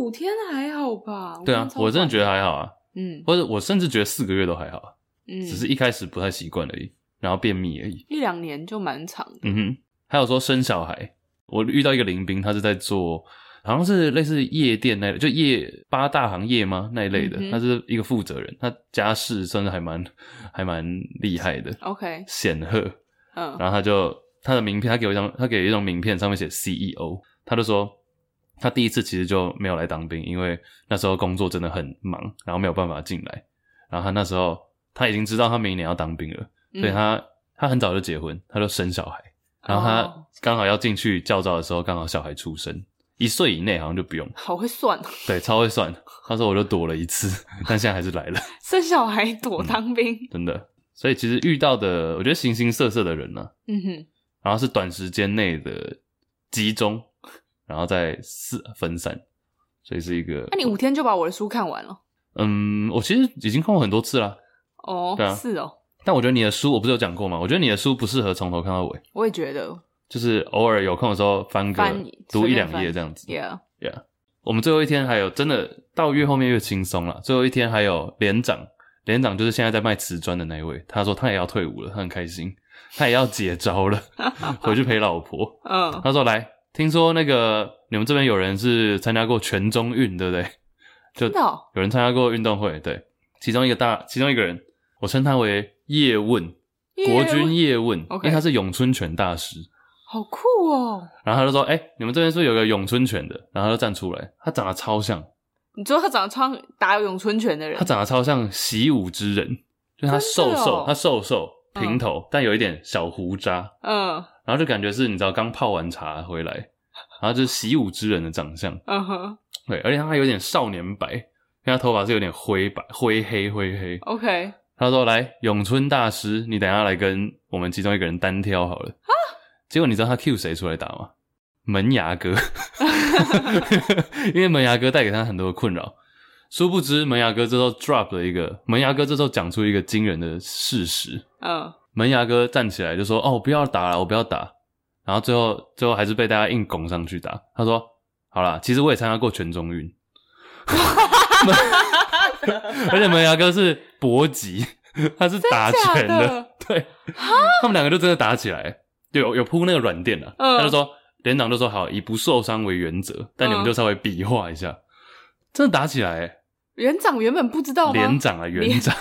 S2: 五天还好吧？
S1: 对啊，我真的觉得还好啊。嗯，或者我甚至觉得四个月都还好啊。嗯，只是一开始不太习惯而已，然后便秘而已。
S2: 一两年就蛮长的。
S1: 嗯哼。还有说生小孩，我遇到一个林兵，他是在做，好像是类似夜店那类，就夜八大行业吗那一类的，嗯、他是一个负责人，他家世算是还蛮还蛮厉害的
S2: ，OK，
S1: 显赫，嗯，然后他就他的名片，他给我一张，他给一张名片，上面写 CEO，他就说他第一次其实就没有来当兵，因为那时候工作真的很忙，然后没有办法进来，然后他那时候他已经知道他明年要当兵了，所以他、嗯、他很早就结婚，他就生小孩。然后他刚好要进去教招的时候，刚好小孩出生，一岁以内好像就不用。
S2: 好会算，
S1: 对，超会算。他说我就躲了一次，但现在还是来了。
S2: 生小孩躲当兵，
S1: 嗯，真的。所以其实遇到的，我觉得形形色色的人呢，啊，
S2: 嗯哼，
S1: 然后是短时间内的集中，然后再四分散，所以是一个。
S2: 那你五天就把我的书看完了？
S1: 嗯，我其实已经看过很多次了。
S2: 哦，对啊，是哦。
S1: 但我觉得你的书，我不是有讲过吗？我觉得你的书不适合从头看到尾。
S2: 我也觉得，
S1: 就是偶尔有空的时候翻个
S2: 翻
S1: 读一两页这样子。Yeah，Yeah，我们最后一天还有真的到越后面越轻松了。最后一天还有连长，连长就是现在在卖瓷砖的那一位，他说他也要退伍了，他很开心，他也要解招了，回去陪老婆。
S2: 嗯，
S1: 他说来，听说那个你们这边有人是参加过全中运，对不对？就有人参加过运动会，对，其中一个大，其中一个人，我称他为叶问，国军叶问，okay. 因为他是咏春拳大师，
S2: 好酷哦。
S1: 然后他就说：“哎、欸，你们这边是不是有个咏春拳的？”然后他就站出来，他长得超像。
S2: 你说他长得超打咏春拳的人？
S1: 他长得超像习武之人，就是他瘦瘦，哦、他瘦瘦平头、嗯，但有一点小胡渣，嗯，然后就感觉是你知道刚泡完茶回来，然后就是习武之人的长相，嗯哼。对，而且他还有点少年白，因为他头发是有点灰白、灰黑、灰黑。OK，他说：“来，咏春大师，你等一下来跟我们其中一个人单挑好了。”啊！结果你知道他 cue 谁出来打吗？门牙哥，因为门牙哥带给他很多的困扰。殊不知，门牙哥这时候 drop 了一个，门牙哥这时候讲出一个惊人的事实。嗯，门牙哥站起来就说：“哦，我不要打了，我不要打。”然后最后，最后还是被大家硬拱上去打。他说。好啦，其实我也参加过全中运，而且门牙哥是搏击，他是打拳的，的对，他们两个就真的打起来，有有铺那个软垫了，他就说连长就说好，以不受伤为原则，但你们就稍微比划一下，真的打起来。
S2: 连长原本不知道吗？
S1: 连长啊，连长，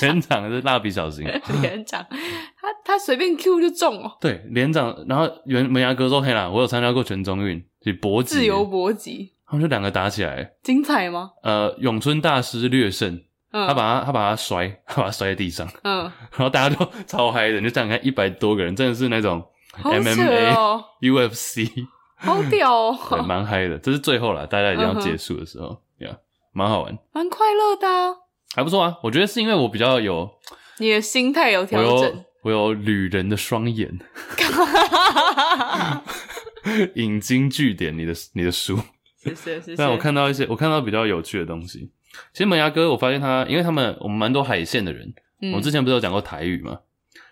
S1: 连长，是蜡笔小新。
S2: 连长，他他随便 Q 就中哦。
S1: 对，连长，然后原门牙哥说：“嘿啦，我有参加过全中运，就搏击，自
S2: 由搏击。”
S1: 他们就两个打起来，
S2: 精彩吗？
S1: 呃，咏春大师略胜，嗯、他把他他把他摔，他把他摔在地上，嗯，然后大家都超嗨的，你就这样看一百多个人，真的是那种 MMA、哦、UFC，
S2: 好屌哦，
S1: 对，蛮嗨的。这是最后了，大家已经要结束的时候，呀、嗯。蛮好玩，
S2: 蛮快乐的、啊，
S1: 还不错啊。我觉得是因为我比较有，
S2: 你的心态有调整，
S1: 我有旅人的双眼，引经据典，你的你的书，
S2: 谢谢谢谢。
S1: 但我看到一些，我看到比较有趣的东西。其实门牙哥，我发现他，因为他们我们蛮多海线的人，嗯、我之前不是有讲过台语吗？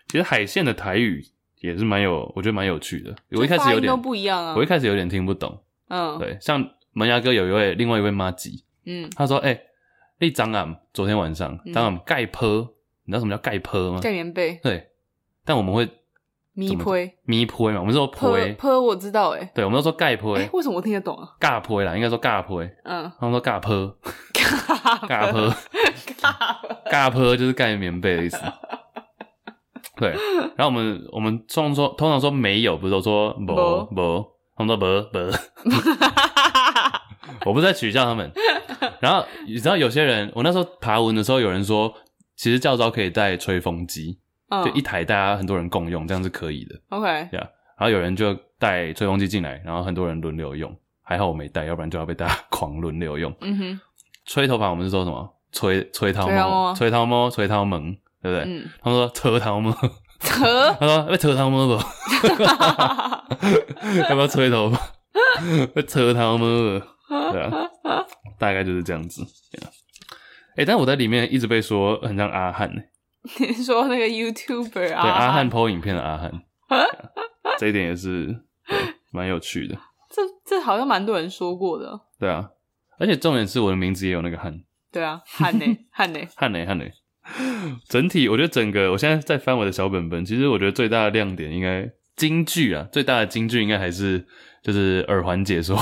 S1: 其实海线的台语也是蛮有，我觉得蛮有趣的。我一开始有点都
S2: 不一样啊，
S1: 我一开始有点听不懂。嗯，对，像门牙哥有一位，另外一位妈吉。嗯，他说：“哎、欸，你昨暗昨天晚上昨暗盖坡，你知道什么叫盖坡吗？
S2: 盖棉被。
S1: 对，但我们会
S2: 咪铺
S1: 咪铺嘛，我们说坡
S2: 坡我知道哎，
S1: 对，我们都说盖坡。
S2: 哎，为什么我听得懂啊？
S1: 尬铺啦，应该说尬坡。嗯，他们说尬坡，尬坡，尬坡就是盖棉被的意思。对，然后我们我们通常说通常说没有，不是都说没没，他们说没没。我不是在取笑他们。”然后你知道有些人，我那时候爬文的时候，有人说，其实教招可以带吹风机，oh. 就一台大家很多人共用，这样是可以的。OK，对啊。然后有人就带吹风机进来，然后很多人轮流用。还好我没带，要不然就要被大家 狂轮流用。嗯哼，吹头发我们是说什么？吹吹头毛，吹头毛，吹头毛，对不对？嗯。他们说扯头毛，扯。他说要扯头毛不？要不要吹头发？要扯头毛。对啊，大概就是这样子。哎、欸，但我在里面一直被说很像阿汉呢。
S2: 你 说那个 YouTuber 啊？
S1: 对，阿汉 po 影片的阿汉，这一点也是对，蛮有趣的。
S2: 这这好像蛮多人说过的。
S1: 对啊，而且重点是我的名字也有那个汉。
S2: 对啊，汉 呢，汉呢，
S1: 汉呢，汉呢。整体我觉得整个，我现在在翻我的小本本，其实我觉得最大的亮点应该京剧啊，最大的京剧应该还是就是耳环解说。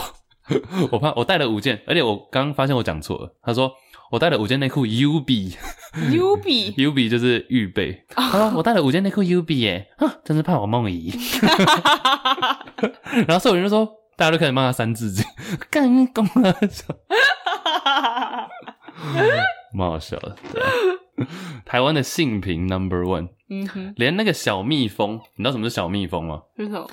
S1: 我怕我带了五件，而且我刚刚发现我讲错了。他说我带了五件内裤，UB，UB，UB 就是预备。啊，我带了五件内裤 UB 耶，啊，真是怕我梦遗。然后所有人就说，大家都开始骂他三字经，干公啊，蛮好笑的。对，台湾的性平 Number One，嗯哼，连那个小蜜蜂，你知道什么是小蜜蜂吗？
S2: 是什么？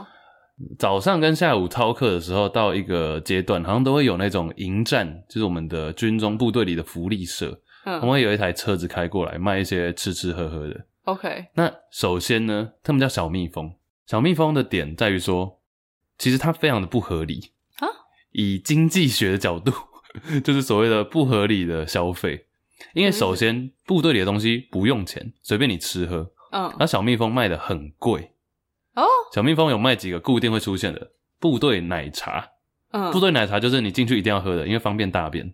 S1: 早上跟下午操课的时候，到一个阶段，好像都会有那种营站，就是我们的军中部队里的福利社，嗯，我们会有一台车子开过来卖一些吃吃喝喝的。OK，那首先呢，他们叫小蜜蜂，小蜜蜂的点在于说，其实它非常的不合理。啊。以经济学的角度，就是所谓的不合理的消费，因为首先、嗯、部队里的东西不用钱，随便你吃喝，嗯，那小蜜蜂卖的很贵。
S2: 哦，
S1: 小蜜蜂有卖几个固定会出现的部队奶茶。
S2: 嗯，
S1: 部队奶茶就是你进去一定要喝的，因为方便大便，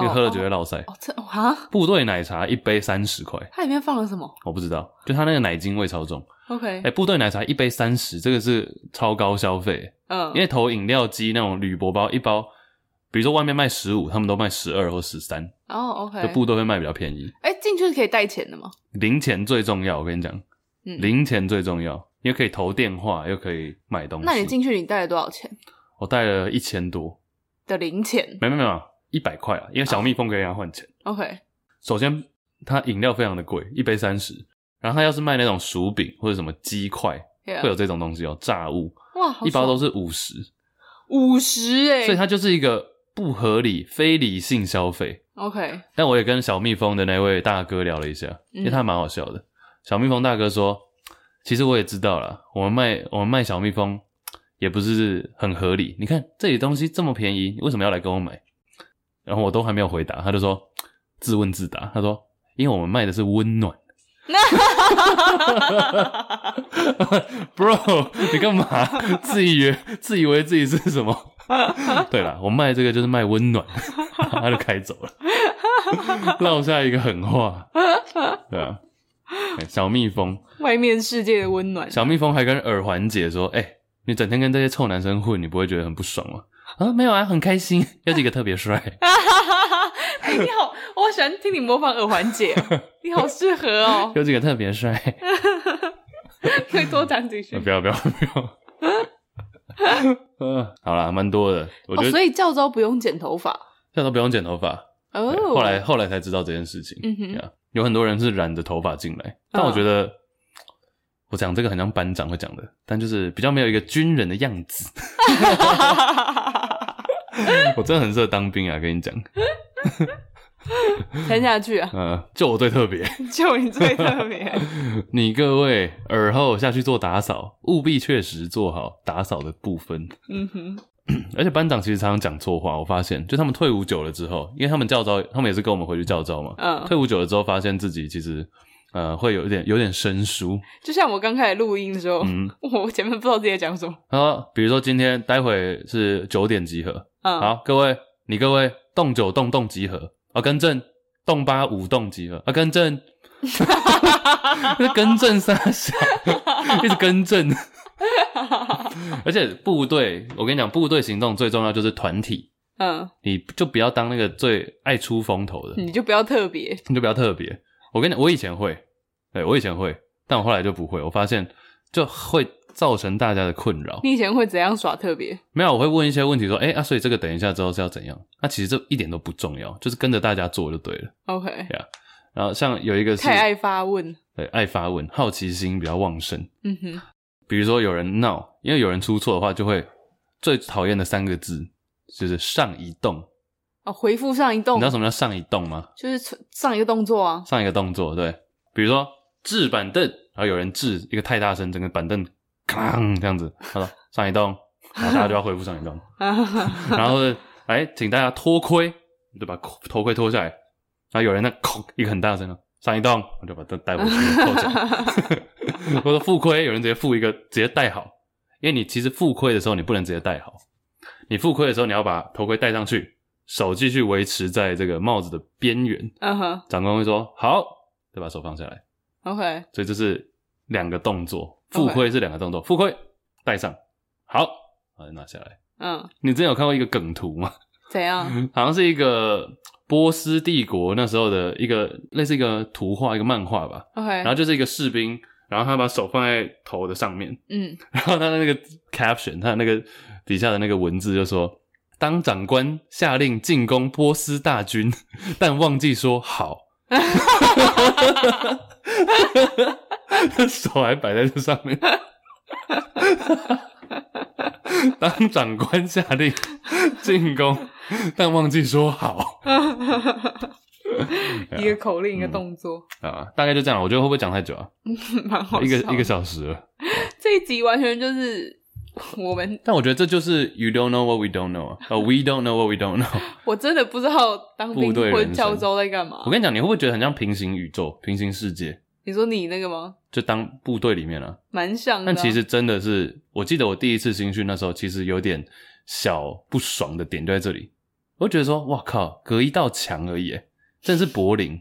S1: 因为喝了就会落塞。
S2: 哦，这啊，
S1: 部队奶茶一杯三十块，
S2: 它里面放了什么？
S1: 我不知道，就它那个奶精味超重。
S2: OK，
S1: 哎，部队奶茶一杯三十，这个是超高消费。
S2: 嗯，
S1: 因为投饮料机那种铝箔包一包，比如说外面卖十五，他们都卖十二或十三。
S2: 哦，OK，
S1: 就部队会卖比较便宜。
S2: 哎，进去是可以带钱的吗？
S1: 零钱最重要，我跟你讲，
S2: 嗯，
S1: 零钱最重要，因为可以投电话，又可以买东西。
S2: 那你进去你带了多少钱？
S1: 我带了一千多。
S2: 的零钱，
S1: 没没没有，一百块啊，因为小蜜蜂可以给他换钱。
S2: Oh. OK，
S1: 首先它饮料非常的贵，一杯三十，然后它要是卖那种薯饼或者什么鸡块，Yeah. 会有这种东西哦，炸物，
S2: 哇，
S1: 一包都是五十，
S2: 五十哎，
S1: 所以它就是一个不合理、非理性消费。
S2: OK，
S1: 但我也跟小蜜蜂的那位大哥聊了一下，因为他蛮好笑的。嗯、小蜜蜂大哥说，其实我也知道了，我们卖我们卖小蜜蜂。也不是很合理。你看这里东西这么便宜，你为什么要来跟我买？然后我都还没有回答，他就说自问自答。他说：“因为我们卖的是温暖。”Bro，你干嘛自以为自以为自己是什么？对啦，我卖这个就是卖温暖。他就开走了，落下一个狠话。对啊，小蜜蜂，
S2: 外面世界的温暖。
S1: 小蜜蜂还跟耳环姐说：“哎、欸。”你整天跟这些臭男生混，你不会觉得很不爽吗？啊，没有啊，很开心。有几个特别帅。
S2: 哎，你好，我喜欢听你模仿耳环姐，你好适合哦。
S1: 有几个特别帅。
S2: 可以多讲几句。
S1: 不要不要不要。嗯，好啦，蛮多的。我觉得、
S2: 哦，所以教招不用剪头发。
S1: 教招不用剪头发。哦。后来后来才知道这件事情。嗯哼。有很多人是染着头发进来，但我觉得。哦我讲这个很像班长会讲的，但就是比较没有一个军人的样子。我真的很适合当兵啊，跟你讲。
S2: 听下去啊。
S1: 嗯，就我最特别。
S2: 就你最特别。
S1: 你各位耳后下去做打扫，务必确实做好打扫的部分。嗯哼。而且班长其实常常讲错话，我发现，就他们退伍久了之后，因为他们教招，他们也是跟我们回去教招嘛。嗯。退伍久了之后，发现自己其实。呃，会有一点有点生疏，
S2: 就像我刚开始录音的时候，嗯，我前面不知道自己在讲什么。
S1: 好，比如说今天待会是九点集合，嗯，好，各位，你各位动九动动集合，啊，更正，动八五动集合，啊，更正，更正三小，一直更正，而且部队，我跟你讲，部队行动最重要就是团体，嗯，你就不要当那个最爱出风头的，
S2: 你就不要特别，
S1: 你就不要特别。我跟你讲，我以前会，对，我以前会，但我后来就不会。我发现就会造成大家的困扰。
S2: 你以前会怎样耍特别？
S1: 没有，我会问一些问题，说，哎、欸、啊，所以这个等一下之后是要怎样？那、啊、其实这一点都不重要，就是跟着大家做就对了。
S2: OK，
S1: 对啊。然后像有一个是
S2: 太爱发问，
S1: 对，爱发问，好奇心比较旺盛。
S2: 嗯哼。
S1: 比如说有人闹，因为有人出错的话，就会最讨厌的三个字就是上一动。
S2: 哦，回复上一动，
S1: 你知道什么叫上一动吗？
S2: 就是上一个动作啊，
S1: 上一个动作，对，比如说置板凳，然后有人置一个太大声，整个板凳哐这样子，他说上一动，然后大家就要回复上一动，然后呢，来请大家脱盔，就把头盔脱下来，然后有人那哐一个很大声，上一动，我就把它带回去扣起来，或者复盔，有人直接复一个直接戴好，因为你其实复盔的时候你不能直接戴好，你复盔的时候你要把头盔戴上去。手继续维持在这个帽子的边缘，嗯哼，长官会说好，再把手放下来
S2: ，OK，
S1: 所以这是两个动作，复盔是两个动作，复盔戴上，好，把它拿下来，嗯，你之前有看过一个梗图吗？
S2: 怎样？
S1: 好像是一个波斯帝国那时候的一个类似一个图画，一个漫画吧
S2: ，OK，
S1: 然后就是一个士兵，然后他把手放在头的上面，嗯，然后他的那个 caption，他的那个底下的那个文字就说。当长官下令进攻波斯大军，但忘记说好，手还摆在这上面。当长官下令进攻，但忘记说好，
S2: 一个口令，一个动作
S1: 啊，大概就这样。我觉得会不会讲太久啊？
S2: 蛮好，
S1: 一个一个小时了。
S2: 这一集完全就是。我们，
S1: 但我觉得这就是 you don't know what we don't know，呃、uh,，we don't know what we don't know。
S2: 我真的不知道当兵或教州在干嘛。
S1: 我跟你讲，你会不会觉得很像平行宇宙、平行世界？
S2: 你说你那个吗？
S1: 就当部队里面啊，
S2: 蛮像的、啊。
S1: 但其实真的是，我记得我第一次新训那时候，其实有点小不爽的点就在这里。我就觉得说，哇靠，隔一道墙而已，真的是柏林，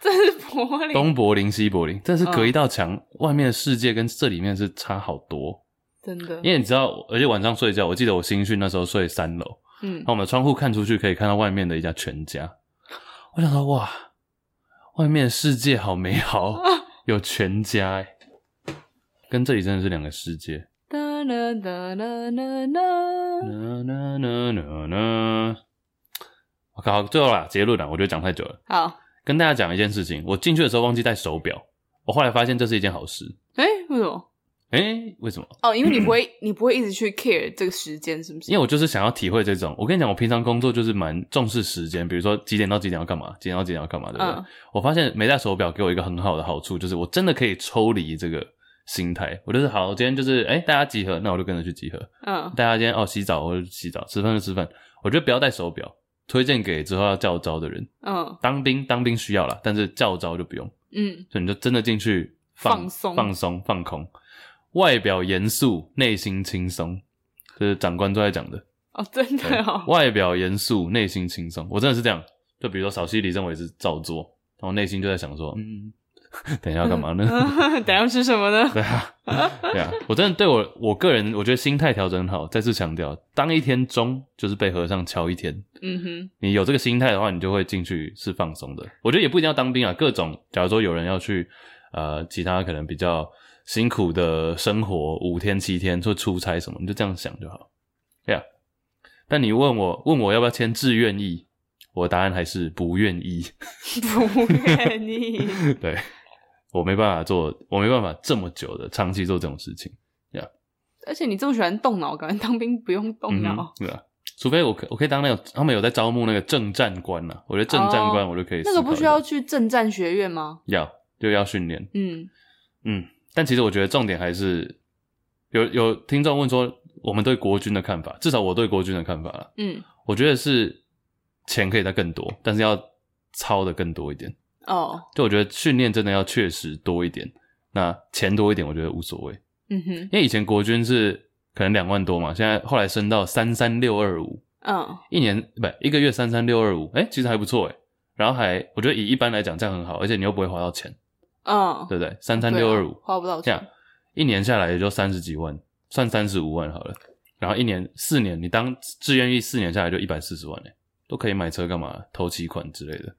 S2: 这是柏林，
S1: 东柏林西柏林，真是隔一道墙，嗯、外面的世界跟这里面是差好多，
S2: 真的。
S1: 因为你知道，而且晚上睡觉，我记得我新训那时候睡三楼，嗯，然后我们的窗户看出去可以看到外面的一家全家，我想说，哇，外面的世界好美好。啊 有全家哎，跟这里真的是两个世界。哒啦哒啦啦啦啦啦啦啦！我靠，最后啦，结论啦，我觉得讲太久了。
S2: 好，
S1: 跟大家讲一件事情，我进去的时候忘记带手表，我后来发现这是一件好事。
S2: 哎、欸，为什么？
S1: 哎、欸，为什么？
S2: 哦，因为你不会，你不会一直去 care 这个时间，是不是？
S1: 因为我就是想要体会这种。我跟你讲，我平常工作就是蛮重视时间，比如说几点到几点要干嘛，几点到几点要干嘛，对不对？嗯、我发现没带手表给我一个很好的好处，就是我真的可以抽离这个心态。我就是好，我今天就是哎、欸，大家集合，那我就跟着去集合。嗯，大家今天哦洗澡，我就洗澡；吃饭就吃饭。我觉得不要带手表，推荐给之后要教招的人。嗯，当兵当兵需要啦，但是教招就不用。嗯，所以你就真的进去放松、放松、放空。外表严肃，内心轻松，这是长官都在讲的
S2: 哦，真的哦。
S1: 外表严肃，内心轻松，我真的是这样。就比如说，扫西里认为是照做，然后内心就在想说，嗯，等一下要干嘛呢？
S2: 等一下要吃什么呢？
S1: 对啊，对啊，我真的对我我个人，我觉得心态调整很好。再次强调，当一天钟就是被和尚敲一天。嗯哼，你有这个心态的话，你就会进去是放松的。我觉得也不一定要当兵啊，各种，假如说有人要去，呃，其他可能比较。辛苦的生活五天七天或出差什么，你就这样想就好，对啊。但你问我问我要不要签志愿意，我答案还是不愿意，
S2: 不愿意。
S1: 对，我没办法做，我没办法这么久的长期做这种事情，对啊。
S2: 而且你这么喜欢动脑，感觉当兵不用动脑，嗯，
S1: 对啊。除非我可我可以当那个他们有在招募那个政战官呐，我觉得政战官我就可以。
S2: 那个不需要去政战学院吗？
S1: 要，就要训练。嗯嗯。但其实我觉得重点还是有有听众问说，我们对国军的看法，至少我对国军的看法啦。嗯，我觉得是钱可以再更多，但是要操的更多一点。哦，就我觉得训练真的要确实多一点，那钱多一点，我觉得无所谓。嗯哼，因为以前国军是可能两万多嘛，现在后来升到三三六二五。嗯，一年不一个月三三六二五，哎其实还不错哎然后还我觉得以一般来讲这样很好，而且你又不会花到钱。嗯，对不对？三三六二五，
S2: 花不到钱，这样
S1: 一年下来也就三十几万，算三十五万好了。然后一年四年，你当志愿役四年下来就一百四十万哎都可以买车干嘛？投期款之类的，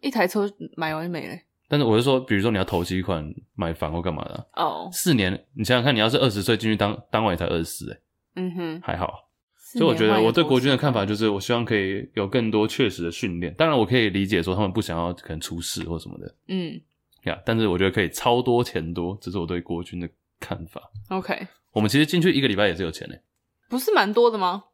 S2: 一台车买完就没了。
S1: 但是我是说，比如说你要投期款买房或干嘛的哦、啊，oh. 四年你想想看，你要是二十岁进去当，当完也才二十四诶嗯哼，还好。所以我觉得我对国军的看法就是，我希望可以有更多确实的训练。当然，我可以理解说他们不想要可能出事或什么的。嗯。呀，yeah, 但是我觉得可以超多钱多，这是我对国军的看法。
S2: OK，
S1: 我们其实进去一个礼拜也是有钱的，
S2: 不是蛮多的吗？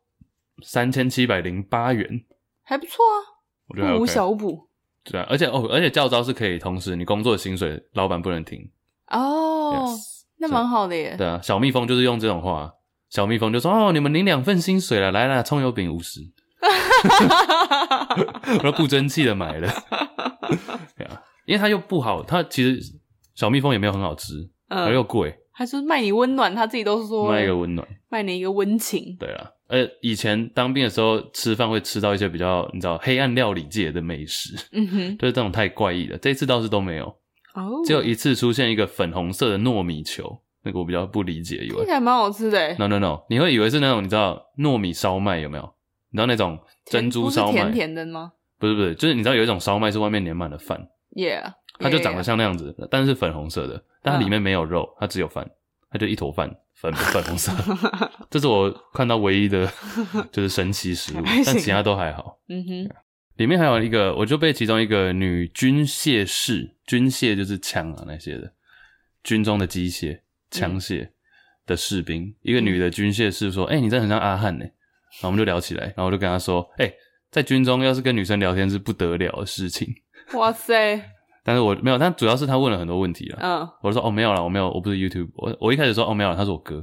S1: 三千七百零八元，
S2: 还不错啊，
S1: 我觉得、OK、
S2: 不无小补。
S1: 对啊，而且哦，而且教招是可以同时你工作的薪水，老板不能停
S2: 哦，oh, yes, 那蛮好的耶。
S1: 对啊，小蜜蜂就是用这种话，小蜜蜂就说哦，你们领两份薪水了，来来，葱油饼五十，我都不争气的买了，对啊。因为它又不好，它其实小蜜蜂也没有很好吃，嗯，而又贵，
S2: 还是卖你温暖，他自己都说
S1: 卖一个温暖，
S2: 卖你一个温情。
S1: 对啊，呃，以前当兵的时候吃饭会吃到一些比较你知道黑暗料理界的美食，嗯哼，就是这种太怪异的。这次倒是都没有，哦，只有一次出现一个粉红色的糯米球，那个我比较不理解，以为听
S2: 起来蛮好吃的。
S1: No No No，你会以为是那种你知道糯米烧麦有没有？你知道那种珍珠烧麦
S2: 甜甜的吗？
S1: 不是不是，就是你知道有一种烧麦是外面粘满了饭
S2: ，Yeah。
S1: 它就长得像那样子.但是是粉红色的，但它里面没有肉，它只有饭，它就一坨饭，粉粉红色。这是我看到唯一的，就是神奇食物，但其他都还好。嗯哼，里面还有一个，我就被其中一个女军械士，军械就是枪啊那些的，军中的机械枪械的士兵，嗯、一个女的军械士说：“哎、欸，你真的很像阿汉呢。”然后我们就聊起来，然后我就跟她说：“哎、欸，在军中要是跟女生聊天是不得了的事情。”
S2: 哇塞！
S1: 但是我没有，但主要是他问了很多问题了。嗯，我就说哦没有了，我没有，我不是 YouTube。我我一开始说哦没有了，他是我哥。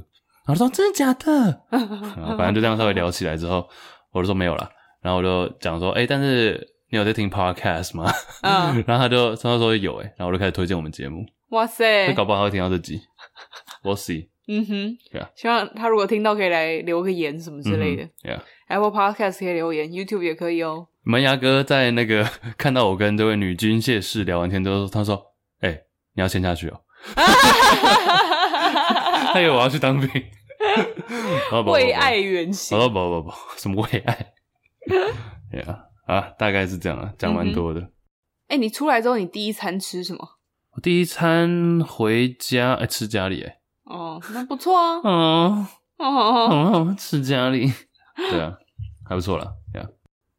S1: 然后他说真的假的？然后反正就这样稍微聊起来之后，我就说没有了。然后我就讲说，哎、欸，但是你有在听 Podcast 吗？嗯，然后他就他说有哎，然后我就开始推荐我们节目。
S2: 哇塞，
S1: 那搞不好他会听到这集。We'll see。
S2: 嗯哼
S1: ，Yeah。
S2: 希望他如果听到可以来留个言什么之类的。
S1: Yeah。
S2: Apple Podcast 可以留言，YouTube 也可以哦。
S1: 门牙哥在那个 看到我跟这位女军械士聊完天之后，他说：“哎、欸，你要签下去哦。”他以为我要去当兵。
S2: 为爱远行。
S1: 不不不不，什么为爱？对啊，啊，大概是这样啊，讲蛮多的。
S2: 哎、嗯欸，你出来之后，你第一餐吃什么？
S1: 我第一餐回家，哎、欸，吃家里，哎。
S2: 哦，那不错啊。
S1: 哦哦哦，吃家里。对啊，还不错啦。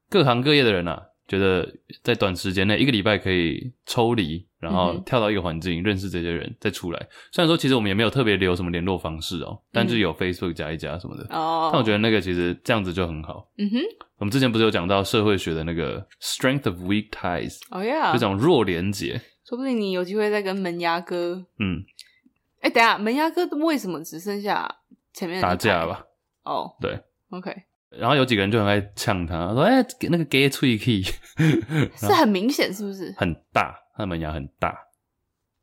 S1: 各行各业的人啊，觉得在短时间内，一个礼拜可以抽离，然后跳到一个环境，嗯、认识这些人，再出来。虽然说其实我们也没有特别留什么联络方式哦、喔，但是有 Facebook 加一加什么的。哦、嗯。但我觉得那个其实这样子就很好。嗯哼。我们之前不是有讲到社会学的那个 Strength of Weak Ties？哦呀。就讲弱连结。说
S2: 不定你有机会再跟门牙哥。嗯。哎、欸，等一下，门牙哥为什么只剩下前面
S1: 打架吧？
S2: 哦，oh,
S1: 对
S2: ，OK。
S1: 然后有几个人就很爱呛他，说：“哎、欸，那个 gay 脆 key
S2: 是很明显，是不是？
S1: 很大，他的门牙很大，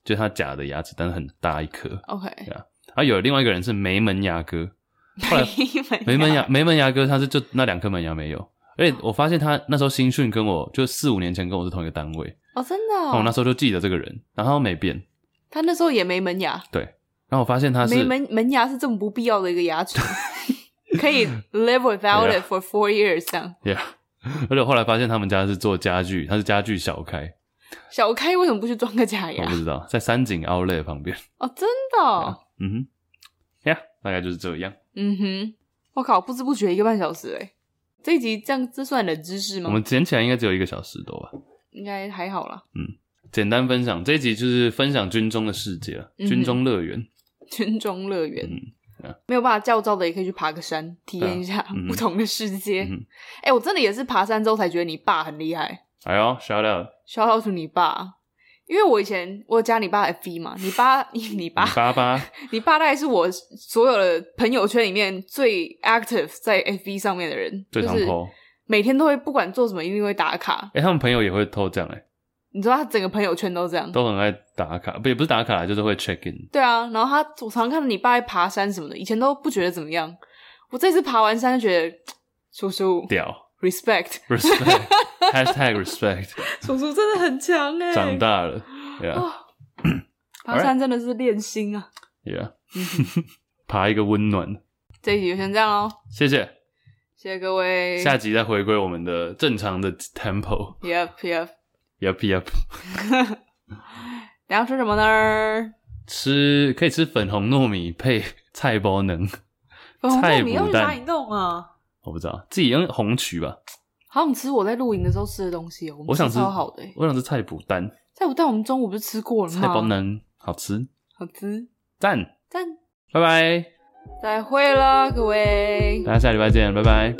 S1: 就他假的牙齿，但是很大一颗。
S2: OK。
S1: 对啊，然后有另外一个人是没门牙哥，后来没门牙没门牙哥，他是就那两颗门牙没有。而且我发现他那时候新训跟我就四五年前跟我是同一个单位
S2: 哦，真的、哦。
S1: 我那时候就记得这个人，然后他没变。
S2: 他那时候也没门牙，
S1: 对。然后我发现他是
S2: 没门门牙是这么不必要的一个牙齿，可以 live without it for four years 这样。
S1: Yeah，而且后来发现他们家是做家具，他是家具小开。
S2: 小开为什么不去装个假牙？
S1: 我不知道，在三井 Outlet 旁边。
S2: 哦，真的、哦？
S1: 嗯哼，呀，大概就是这样。
S2: 嗯哼，我靠，不知不觉一个半小时哎，这一集这样这算冷知识吗？
S1: 我们剪起来应该只有一个小时多吧？
S2: 应该还好啦。
S1: 嗯。简单分享这一集就是分享军中的世界了，嗯、军中乐园，
S2: 军中乐园，嗯啊、没有办法教召的也可以去爬个山，体验一下不同的世界。哎、嗯欸，我真的也是爬山之后才觉得你爸很厉害。
S1: 哎呦，shout out，shout
S2: out to 你爸，因为我以前我有加你爸 FB 嘛，你爸你 你爸，
S1: 你爸爸，
S2: 你爸大概是我所有的朋友圈里面最 active 在 FB 上面的人，
S1: 最常 po，就是
S2: 每天都会不管做什么一定会打卡。
S1: 哎、欸，他们朋友也会偷这样哎、欸。
S2: 你知道他整个朋友圈都这样，
S1: 都很爱打卡，不也不是打卡，就是会 check in。
S2: 对啊，然后他我常常看到你爸在爬山什么的，以前都不觉得怎么样，我这次爬完山就觉得叔叔
S1: 屌
S2: ，respect，respect，hashtag
S1: respect，
S2: 叔叔真的很强哎，
S1: 长大了，
S2: 爬山真的是练心啊
S1: ，yeah，爬一个温暖。
S2: 这一集就先这样喽，
S1: 谢谢，
S2: 谢谢各位，
S1: 下集再回归我们的正常的 tempo。
S2: Yep，Yep。
S1: Yup Yup，
S2: 等下吃什么呢？
S1: 吃可以吃粉红糯米配菜包能。
S2: 粉红糯米要去哪里弄啊？
S1: 我不知道，自己用红曲吧。
S2: 好想吃我在露营的时候吃的东西哦、喔。
S1: 我想吃
S2: 超好的、欸，
S1: 我想吃菜脯蛋。
S2: 菜脯蛋我们中午不是吃过了吗？
S1: 菜包能好吃，
S2: 好吃，
S1: 赞
S2: 赞，
S1: 拜拜，
S2: 再会了各位，
S1: 大家下礼拜见，拜拜。